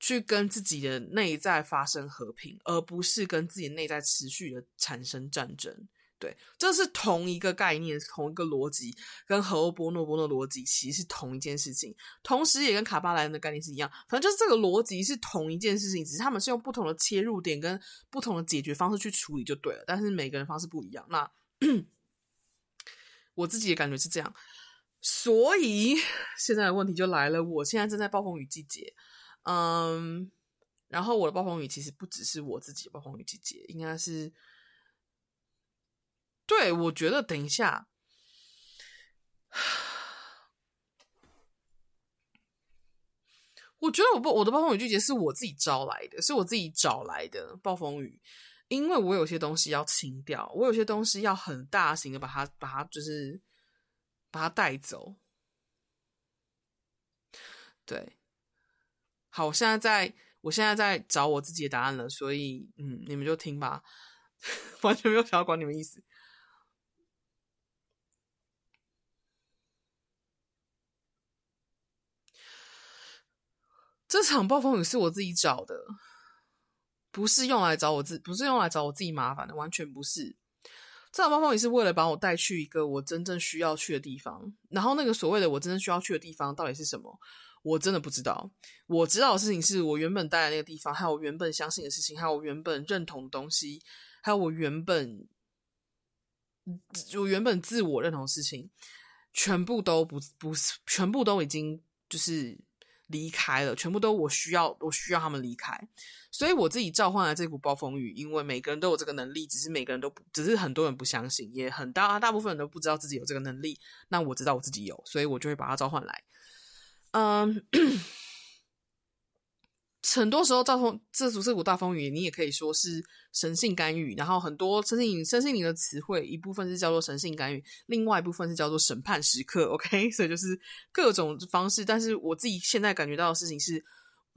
A: 去跟自己的内在发生和平，而不是跟自己内在持续的产生战争。对，这是同一个概念，同一个逻辑，跟和欧波诺波诺逻辑其实是同一件事情，同时也跟卡巴莱恩的概念是一样。反正就是这个逻辑是同一件事情，只是他们是用不同的切入点跟不同的解决方式去处理就对了。但是每个人方式不一样。那 我自己的感觉是这样，所以现在的问题就来了。我现在正在暴风雨季节，嗯，然后我的暴风雨其实不只是我自己的暴风雨季节，应该是。对，我觉得等一下，我觉得我不我的暴风雨季节是我自己招来的，是我自己找来的暴风雨，因为我有些东西要清掉，我有些东西要很大型的把它把它就是把它带走。对，好，我现在在我现在在找我自己的答案了，所以嗯，你们就听吧，完全没有想要管你们意思。这场暴风雨是我自己找的，不是用来找我自，不是用来找我自己麻烦的，完全不是。这场暴风雨是为了把我带去一个我真正需要去的地方，然后那个所谓的我真正需要去的地方到底是什么，我真的不知道。我知道的事情是我原本待在那个地方，还有我原本相信的事情，还有我原本认同的东西，还有我原本我原本自我认同的事情，全部都不不是，全部都已经就是。离开了，全部都我需要，我需要他们离开，所以我自己召唤了这股暴风雨，因为每个人都有这个能力，只是每个人都，只是很多人不相信，也很大大部分人都不知道自己有这个能力。那我知道我自己有，所以我就会把它召唤来。嗯。很多时候，造成这组这股大风雨，你也可以说是神性干预。然后很多身心灵、身心灵的词汇，一部分是叫做神性干预，另外一部分是叫做审判时刻。OK，所以就是各种方式。但是我自己现在感觉到的事情是，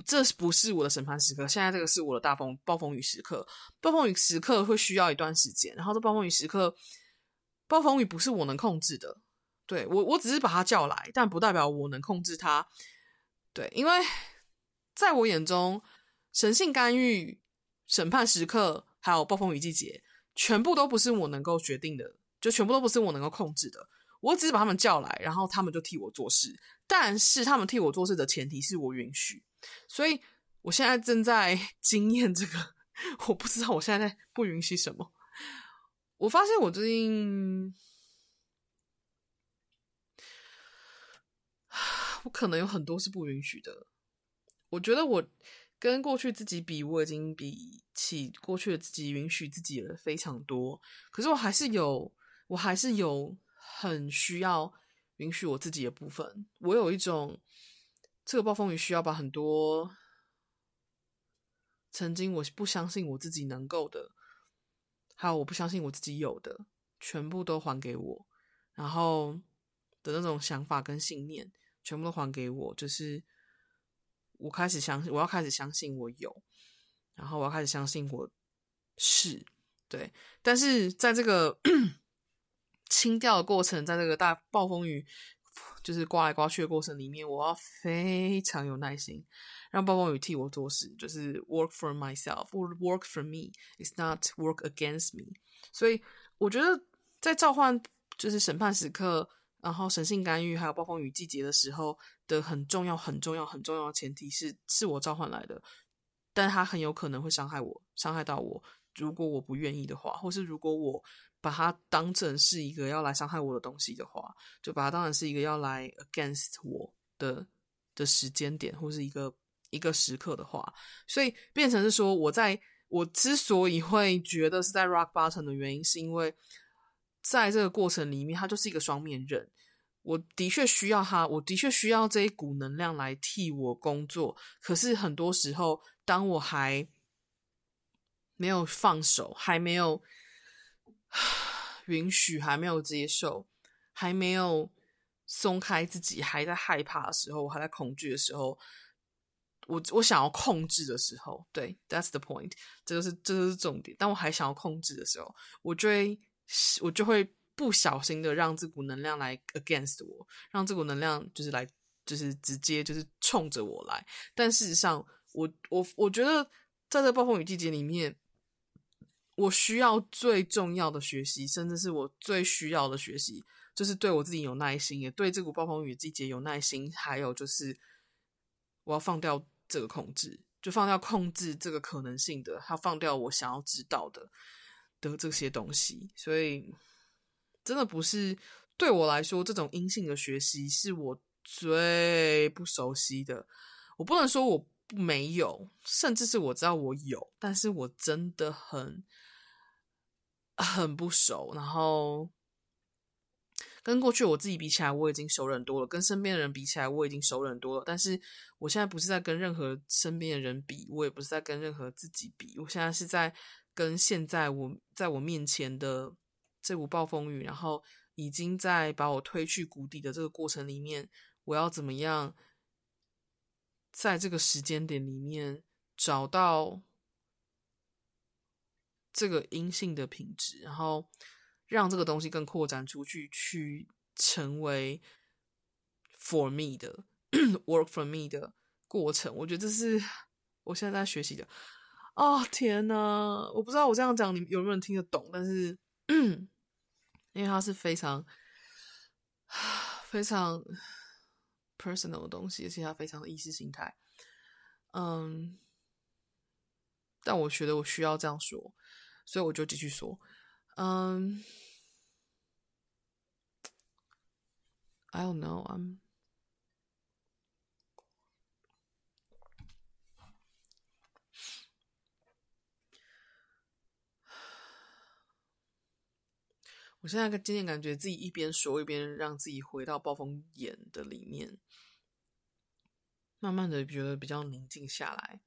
A: 这不是我的审判时刻，现在这个是我的大风暴风雨时刻。暴风雨时刻会需要一段时间，然后这暴风雨时刻，暴风雨不是我能控制的。对，我，我只是把它叫来，但不代表我能控制它。对，因为。在我眼中，神性干预、审判时刻，还有暴风雨季节，全部都不是我能够决定的，就全部都不是我能够控制的。我只是把他们叫来，然后他们就替我做事。但是他们替我做事的前提是我允许。所以我现在正在 经验这个，我不知道我现在在不允许什么。我发现我最近，我可能有很多是不允许的。我觉得我跟过去自己比，我已经比起过去的自己允许自己了非常多。可是我还是有，我还是有很需要允许我自己的部分。我有一种这个暴风雨需要把很多曾经我不相信我自己能够的，还有我不相信我自己有的，全部都还给我，然后的那种想法跟信念，全部都还给我，就是。我开始相信，我要开始相信我有，然后我要开始相信我是对。但是在这个 清掉的过程，在这个大暴风雨就是刮来刮去的过程里面，我要非常有耐心，让暴风雨替我做事，就是 work for myself or work for me. It's not work against me。所以我觉得在召唤就是审判时刻。然后神性干预，还有暴风雨季节的时候的很重要、很重要、很重要的前提是，是我召唤来的，但它很有可能会伤害我，伤害到我。如果我不愿意的话，或是如果我把它当成是一个要来伤害我的东西的话，就把它当成是一个要来 against 我的的时间点，或是一个一个时刻的话，所以变成是说，我在我之所以会觉得是在 rock bottom 的原因，是因为。在这个过程里面，他就是一个双面刃。我的确需要他，我的确需要这一股能量来替我工作。可是很多时候，当我还没有放手，还没有允许，还没有接受，还没有松开自己，还在害怕的时候，我还在恐惧的时候，我我想要控制的时候，对，That's the point，这个是这个是重点。当我还想要控制的时候，我就会。我就会不小心的让这股能量来 against 我，让这股能量就是来，就是直接就是冲着我来。但事实上，我我我觉得在这暴风雨季节里面，我需要最重要的学习，甚至是我最需要的学习，就是对我自己有耐心，也对这股暴风雨季节有耐心。还有就是，我要放掉这个控制，就放掉控制这个可能性的，要放掉我想要知道的。的这些东西，所以真的不是对我来说，这种阴性的学习是我最不熟悉的。我不能说我没有，甚至是我知道我有，但是我真的很很不熟。然后跟过去我自己比起来，我已经熟人多了；跟身边的人比起来，我已经熟人多了。但是我现在不是在跟任何身边的人比，我也不是在跟任何自己比，我现在是在。跟现在我在我面前的这股暴风雨，然后已经在把我推去谷底的这个过程里面，我要怎么样在这个时间点里面找到这个阴性的品质，然后让这个东西更扩展出去，去成为 for me 的 work for me 的过程。我觉得这是 我现在在学习的。哦，天呐，我不知道我这样讲你有没有人听得懂，但是因为它是非常非常 personal 的东西，而且它非常的意识形态。嗯，但我觉得我需要这样说，所以我就继续说。嗯，I don't know. I'm 我现在渐渐感觉自己一边说一边让自己回到暴风眼的里面，慢慢的觉得比较宁静下来。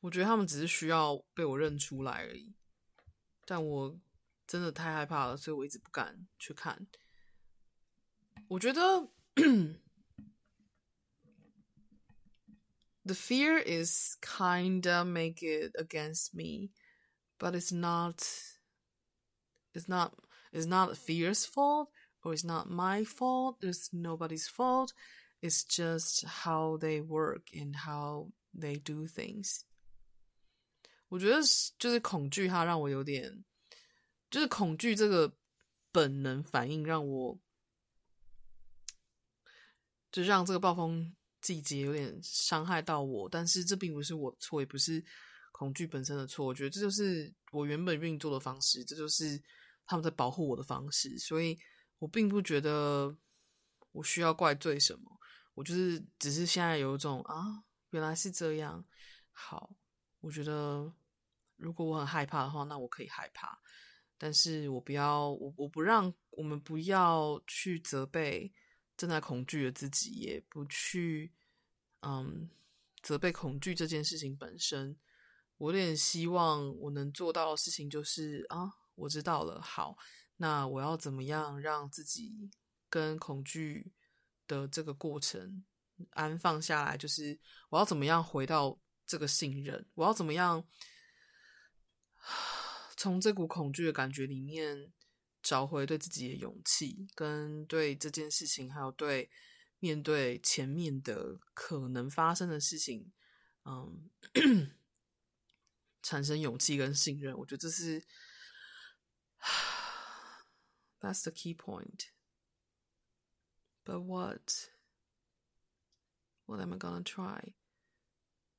A: 我觉得他们只是需要被我认出来而已，但我真的太害怕了，所以我一直不敢去看。我觉得。The fear is kinda make it against me, but it's not. It's not. It's not fear's fault, or it's not my fault. It's nobody's fault. It's just how they work and how they do things. 我觉得就是恐惧，它让我有点，就是恐惧这个本能反应让我，就让这个暴风。 细节有点伤害到我，但是这并不是我的错，也不是恐惧本身的错。我觉得这就是我原本运作的方式，这就是他们在保护我的方式，所以我并不觉得我需要怪罪什么。我就是只是现在有一种啊，原来是这样。好，我觉得如果我很害怕的话，那我可以害怕，但是我不要，我我不让我们不要去责备。正在恐惧的自己，也不去，嗯，责备恐惧这件事情本身。我有点希望我能做到的事情就是啊，我知道了，好，那我要怎么样让自己跟恐惧的这个过程安放下来？就是我要怎么样回到这个信任？我要怎么样 从这股恐惧的感觉里面？找回对自己的勇气，跟对这件事情，还有对面对前面的可能发生的事情，嗯，产生勇气跟信任。我觉得这是，That's the key point. But what? What am I gonna try?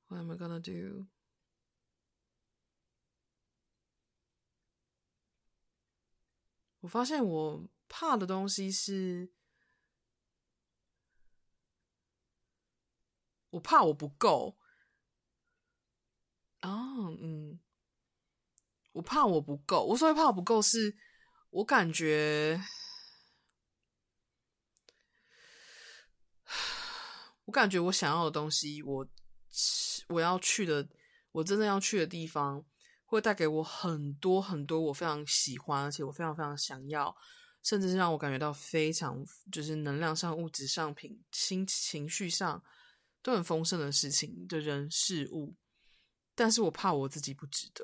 A: What am I gonna do? 我发现我怕的东西是，我怕我不够。哦，嗯，我怕我不够。我所谓怕我不够，是我感觉，我感觉我想要的东西，我我要去的，我真正要去的地方。会带给我很多很多我非常喜欢，而且我非常非常想要，甚至是让我感觉到非常就是能量上、物质上、品心情绪上都很丰盛的事情的人事物。但是我怕我自己不值得，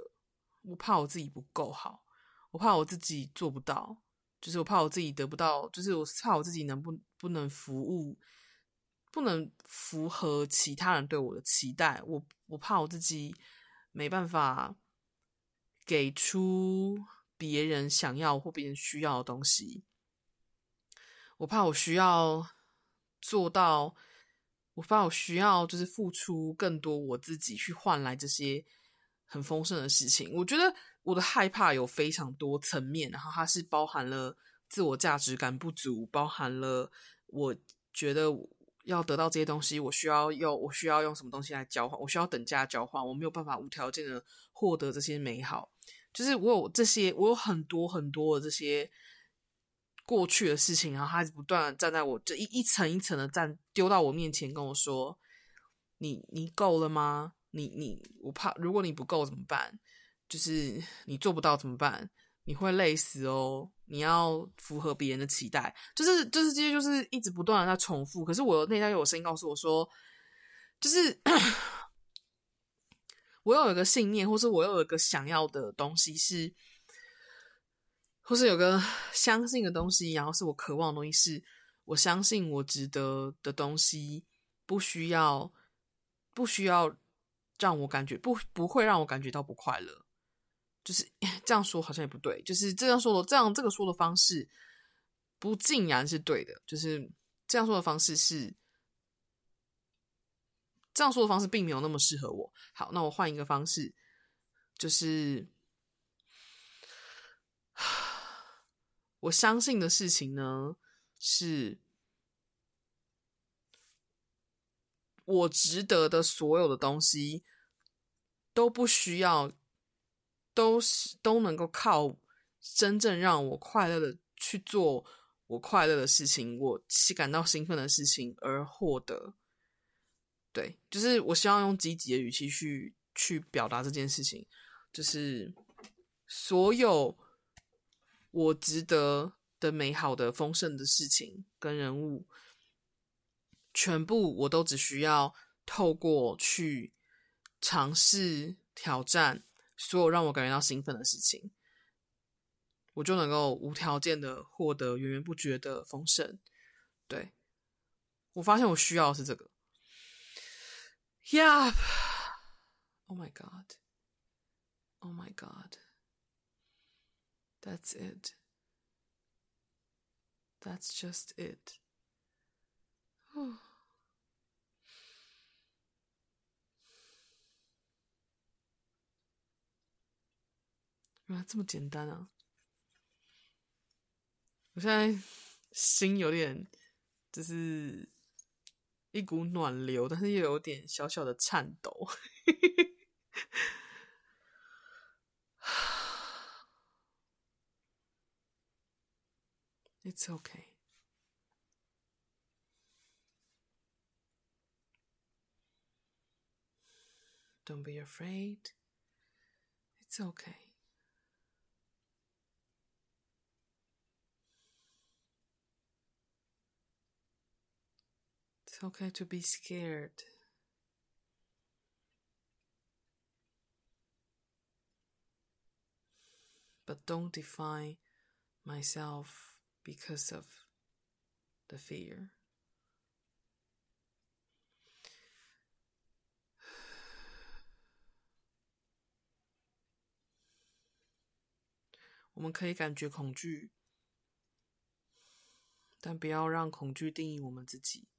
A: 我怕我自己不够好，我怕我自己做不到，就是我怕我自己得不到，就是我怕我自己能不不能服务，不能符合其他人对我的期待。我我怕我自己没办法。给出别人想要或别人需要的东西，我怕我需要做到，我怕我需要就是付出更多我自己去换来这些很丰盛的事情。我觉得我的害怕有非常多层面，然后它是包含了自我价值感不足，包含了我觉得要得到这些东西，我需要用我需要用什么东西来交换，我需要等价交换，我没有办法无条件的获得这些美好。就是我有这些，我有很多很多的这些过去的事情，然后他不断的站在我这一一层一层的站丢到我面前，跟我说：“你你够了吗？你你我怕，如果你不够怎么办？就是你做不到怎么办？你会累死哦！你要符合别人的期待，就是就是这些就是一直不断的在重复。可是我内在有声音告诉我说，就是。”我有一个信念，或是我有一个想要的东西是，或是有个相信的东西，然后是我渴望的东西，是我相信我值得的东西，不需要，不需要让我感觉不不会让我感觉到不快乐，就是 这样说好像也不对，就是这样说的这样这个说的方式不尽然是对的，就是这样说的方式是这样说的方式并没有那么适合我。好，那我换一个方式，就是。我相信的事情呢，是我值得的所有的东西都不需要，都是都能够靠真正让我快乐的去做我快乐的事情，我感到兴奋的事情而获得。对，就是我希望用积极的语气去去表达这件事情，就是所有。我值得的美好的丰盛的事情跟人物，全部我都只需要透过去尝试挑战所有让我感觉到兴奋的事情，我就能够无条件的获得源源不绝的丰盛。对，我发现我需要的是这个。Yeah，Oh my God，Oh my God。That's it. That's just it. 原来这么简单啊！我现在心有点，就是 一股暖流，但是又有点小小的颤抖。It's okay. Don't be afraid. It's okay. okay to be scared. But don't define myself because of the fear. 我们可以感觉恐惧，但不要让恐惧定义我们自己。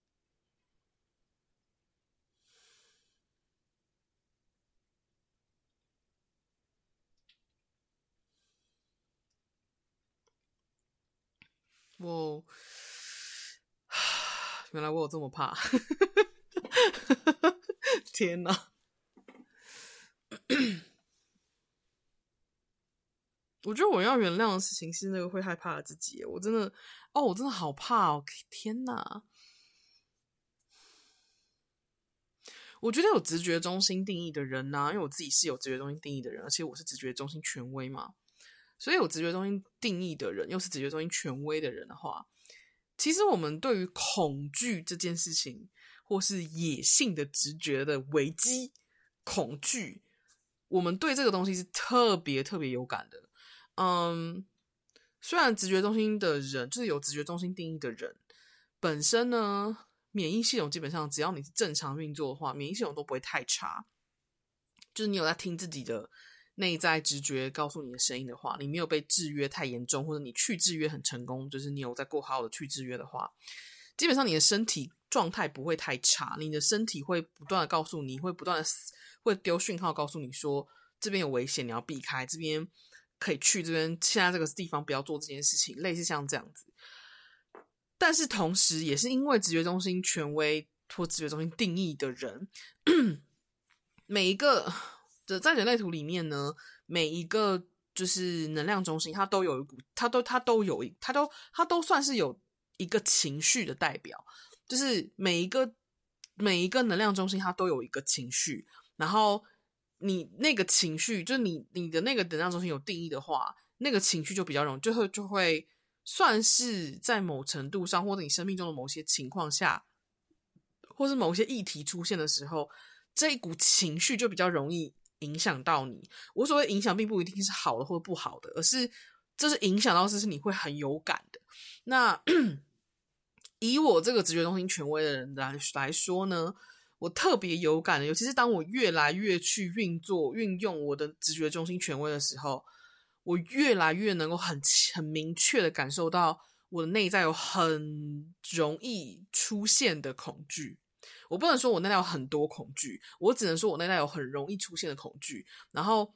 A: 我，原来我有这么怕，天哪！我觉得我要原谅的事情是那个会害怕的自己。我真的，哦，我真的好怕哦！天哪！我觉得有直觉中心定义的人呢、因为我自己是有直觉中心定义的人，而且我是直觉中心权威嘛。所以有直觉中心定义的人，又是直觉中心权威的人的话，其实我们对于恐惧这件事情，或是野性的直觉的危机恐惧，我们对这个东西是特别特别有感的。嗯，虽然直觉中心的人，就是有直觉中心定义的人，本身呢，免疫系统基本上只要你是正常运作的话，免疫系统都不会太差。就是你有在听自己的。内在直觉告诉你的声音的话，你没有被制约太严重，或者你去制约很成功，就是你有在过好好的去制约的话，基本上你的身体状态不会太差，你的身体会不断的告诉你，会不断的会丢讯号告诉你说，这边有危险，你要避开，这边可以去，这边现在这个地方不要做这件事情，类似像这样子。但是同时，也是因为直觉中心权威或直觉中心定义的人，每一个。在人类图里面呢，每一个就是能量中心，它都有一股，它都它都有一，它都它都算是有一个情绪的代表。就是每一个每一个能量中心，它都有一个情绪。然后你那个情绪，就是你你的那个能量中心有定义的话，那个情绪就比较容易，就会就会算是在某程度上，或者你生命中的某些情况下，或是某些议题出现的时候，这一股情绪就比较容易。影响到你，我所谓影响并不一定是好的或不好的，而是这是影响到是是你会很有感的。那 以我这个直觉中心权威的人来来说呢，我特别有感的，尤其是当我越来越去运作、运用我的直觉中心权威的时候，我越来越能够很很明确的感受到我的内在有很容易出现的恐惧。我不能说我那代有很多恐惧，我只能说我那代有很容易出现的恐惧。然后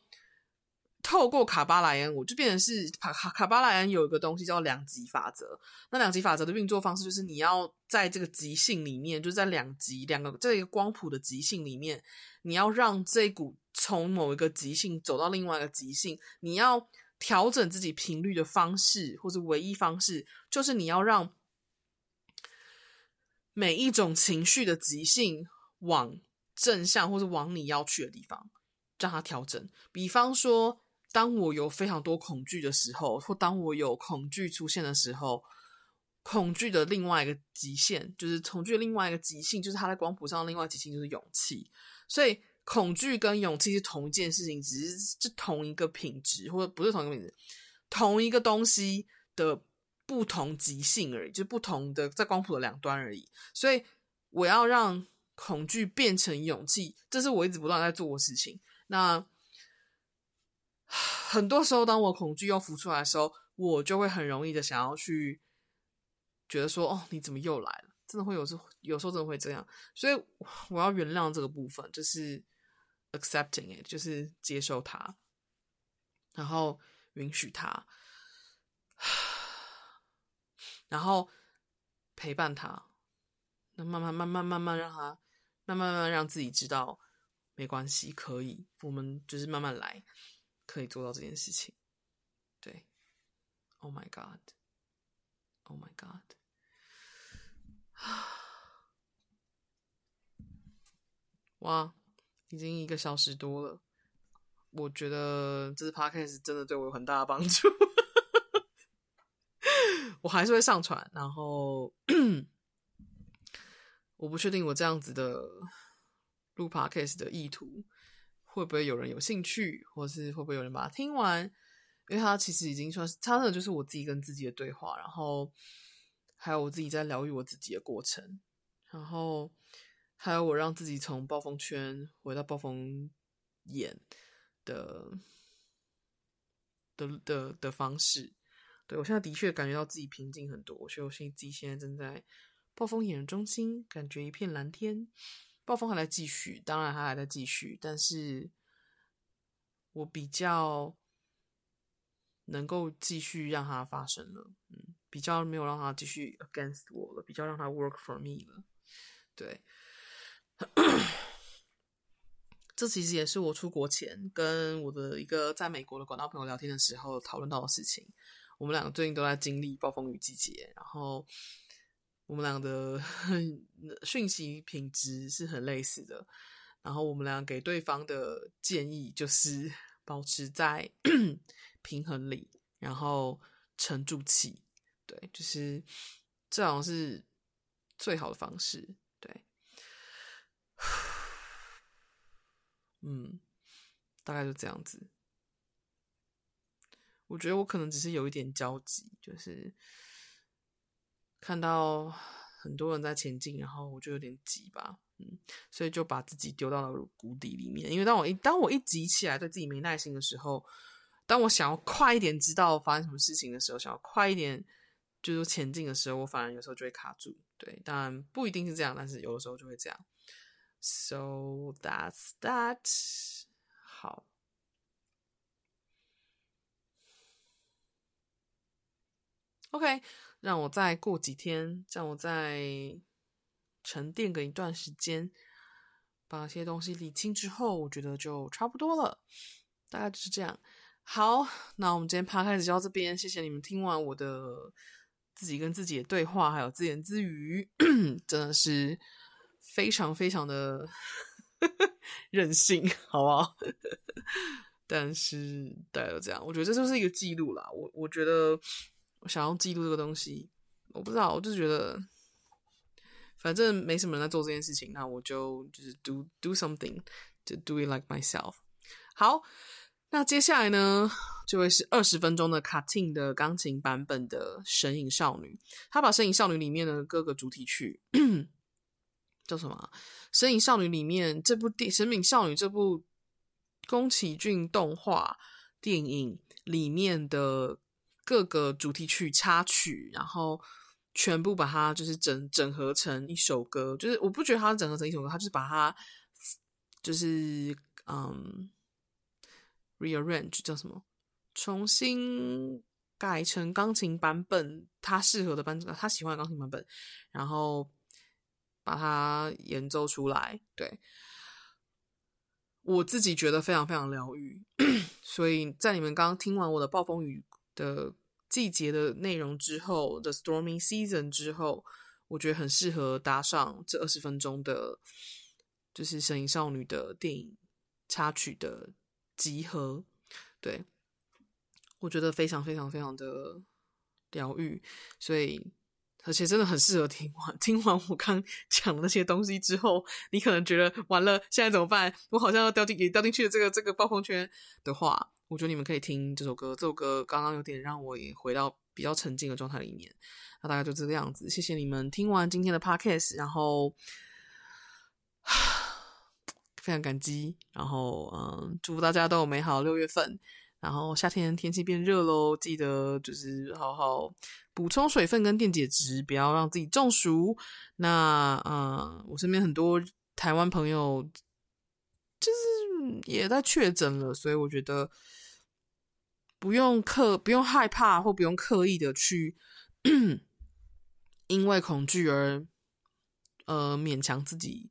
A: 透过卡巴莱恩，我就变成是卡卡卡巴莱恩有一个东西叫两极法则。那两极法则的运作方式就是你要在这个极性里面，就在两极两个这个光谱的极性里面，你要让这股从某一个极性走到另外一个极性，你要调整自己频率的方式，或者唯一方式就是你要让。每一种情绪的极性往正向，或是往你要去的地方，让它调整。比方说，当我有非常多恐惧的时候，或当我有恐惧出现的时候，恐惧的另外一个极限，就是恐惧的另外一个极性，就是它在光谱上的另外极性就是勇气。所以，恐惧跟勇气是同一件事情，只是是同一个品质，或者不是同一个品质，同一个东西的。不同极性而已，就不同的在光谱的两端而已。所以我要让恐惧变成勇气，这是我一直不断在做的事情。那很多时候，当我恐惧又浮出来的时候，我就会很容易的想要去觉得说：“哦，你怎么又来了？”真的会有时，有时候真的会这样。所以我要原谅这个部分，就是 accepting it，就是接受它，然后允许它。然后陪伴他，那慢慢慢慢慢慢让他，慢慢慢慢让自己知道没关系，可以，我们就是慢慢来，可以做到这件事情。对，Oh my God，Oh my God，哇，已经一个小时多了，我觉得这次 Podcast 真的对我有很大的帮助。我还是会上传，然后我不确定我这样子的录 podcast 的意图会不会有人有兴趣，或是会不会有人把它听完，因为它其实已经算是，它真的就是我自己跟自己的对话，然后还有我自己在疗愈我自己的过程，然后还有我让自己从暴风圈回到暴风眼的的的的方式。对，我现在的确感觉到自己平静很多，所以我现在自己现在正在暴风眼中心，感觉一片蓝天。暴风还在继续，当然它还在继续，但是我比较能够继续让它发生了，嗯，比较没有让它继续 against 我了，比较让它 work for me 了。对，这其实也是我出国前跟我的一个在美国的广大朋友聊天的时候讨论到的事情。我们两个最近都在经历暴风雨季节，然后我们俩的 讯息品质是很类似的，然后我们俩给对方的建议就是 保持在 平衡里，然后沉住气，对，就是这好像是最好的方式，对，嗯，大概就这样子。我觉得我可能只是有一点焦急，就是看到很多人在前进，然后我就有点急吧，嗯，所以就把自己丢到了谷底里面。因为当我一当我一急起来，对自己没耐心的时候，当我想要快一点知道发生什么事情的时候，想要快一点就是前进的时候，我反而有时候就会卡住。对，当然不一定是这样，但是有的时候就会这样。So that's that。好。OK，让我再过几天，让我再沉淀个一段时间，把些东西理清之后，我觉得就差不多了。大概就是这样。好，那我们今天趴开始就到这边，谢谢你们听完我的自己跟自己的对话，还有自言自语，真的是非常非常的 任性，好不好？但是大家都这样，我觉得这就是一个记录啦。我我觉得。我想要记录这个东西，我不知道，我就觉得反正没什么人在做这件事情，那我就就是 do do something to do it like myself。好，那接下来呢，就会是二十分钟的卡汀的钢琴版本的《神隐少女》。他把《神隐少女》里面的各个主题曲叫什么？《神隐少女》里面这部电《神隐少女》这部宫崎骏动画电影里面的各个主题曲插曲，然后全部把它就是整整合成一首歌。就是我不觉得它整合成一首歌，它就是把它就是嗯。rearrange 叫什么？重新改成钢琴版本，他适合的版本，他喜欢的钢琴版本，然后把它演奏出来。对，我自己觉得非常非常疗愈。所以在你们刚刚听完我的暴风雨的季节的内容之后，The Stormy Season 之后，我觉得很适合搭上这二十分钟的，就是《神隐少女》的电影插曲的。集合，对，我觉得非常非常非常的疗愈，所以而且真的很适合听完。听完我刚 讲的那些东西之后，你可能觉得完了，现在怎么办？我好像要掉进也掉进去了这个这个暴风圈的话，我觉得你们可以听这首歌。这首歌刚刚有点让我也回到比较沉静的状态里面。那大概就这个样子。谢谢你们听完今天的 podcast，然后。非常感激，然后嗯，祝福大家都有美好六月份。然后夏天天气变热喽，记得就是好好补充水分跟电解质，不要让自己中暑。那嗯，我身边很多台湾朋友就是也在确诊了，所以我觉得不用刻，不用害怕，或不用刻意的去因为恐惧而呃勉强自己。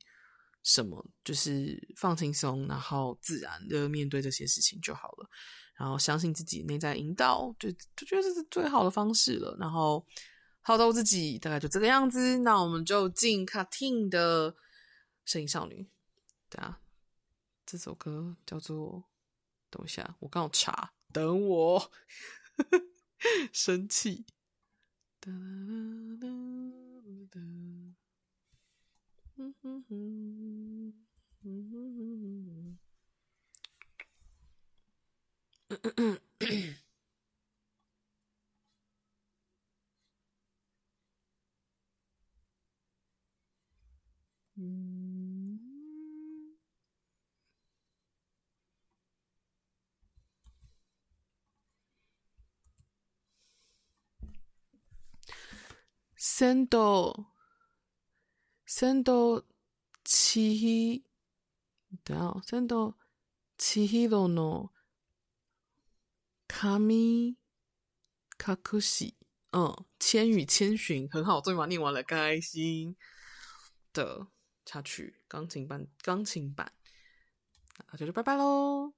A: 什么就是放轻松，然后自然的面对这些事情就好了。然后相信自己内在引导，就就觉得这是最好的方式了。然后好到自己，大概就这个样子。那我们就进卡汀的《声音少女》。对啊，这首歌叫做……等一下，我刚好查，等我 生气。哒哒哒哒嗯哼哼，嗯哼哼，嗯嗯嗯嗯，仙道。仙道千寻，等下，仙道千寻の神隠し，嗯，千与千寻很好，终于把念完了，开心的插曲，钢琴版，钢琴版，那就就拜拜
B: 喽。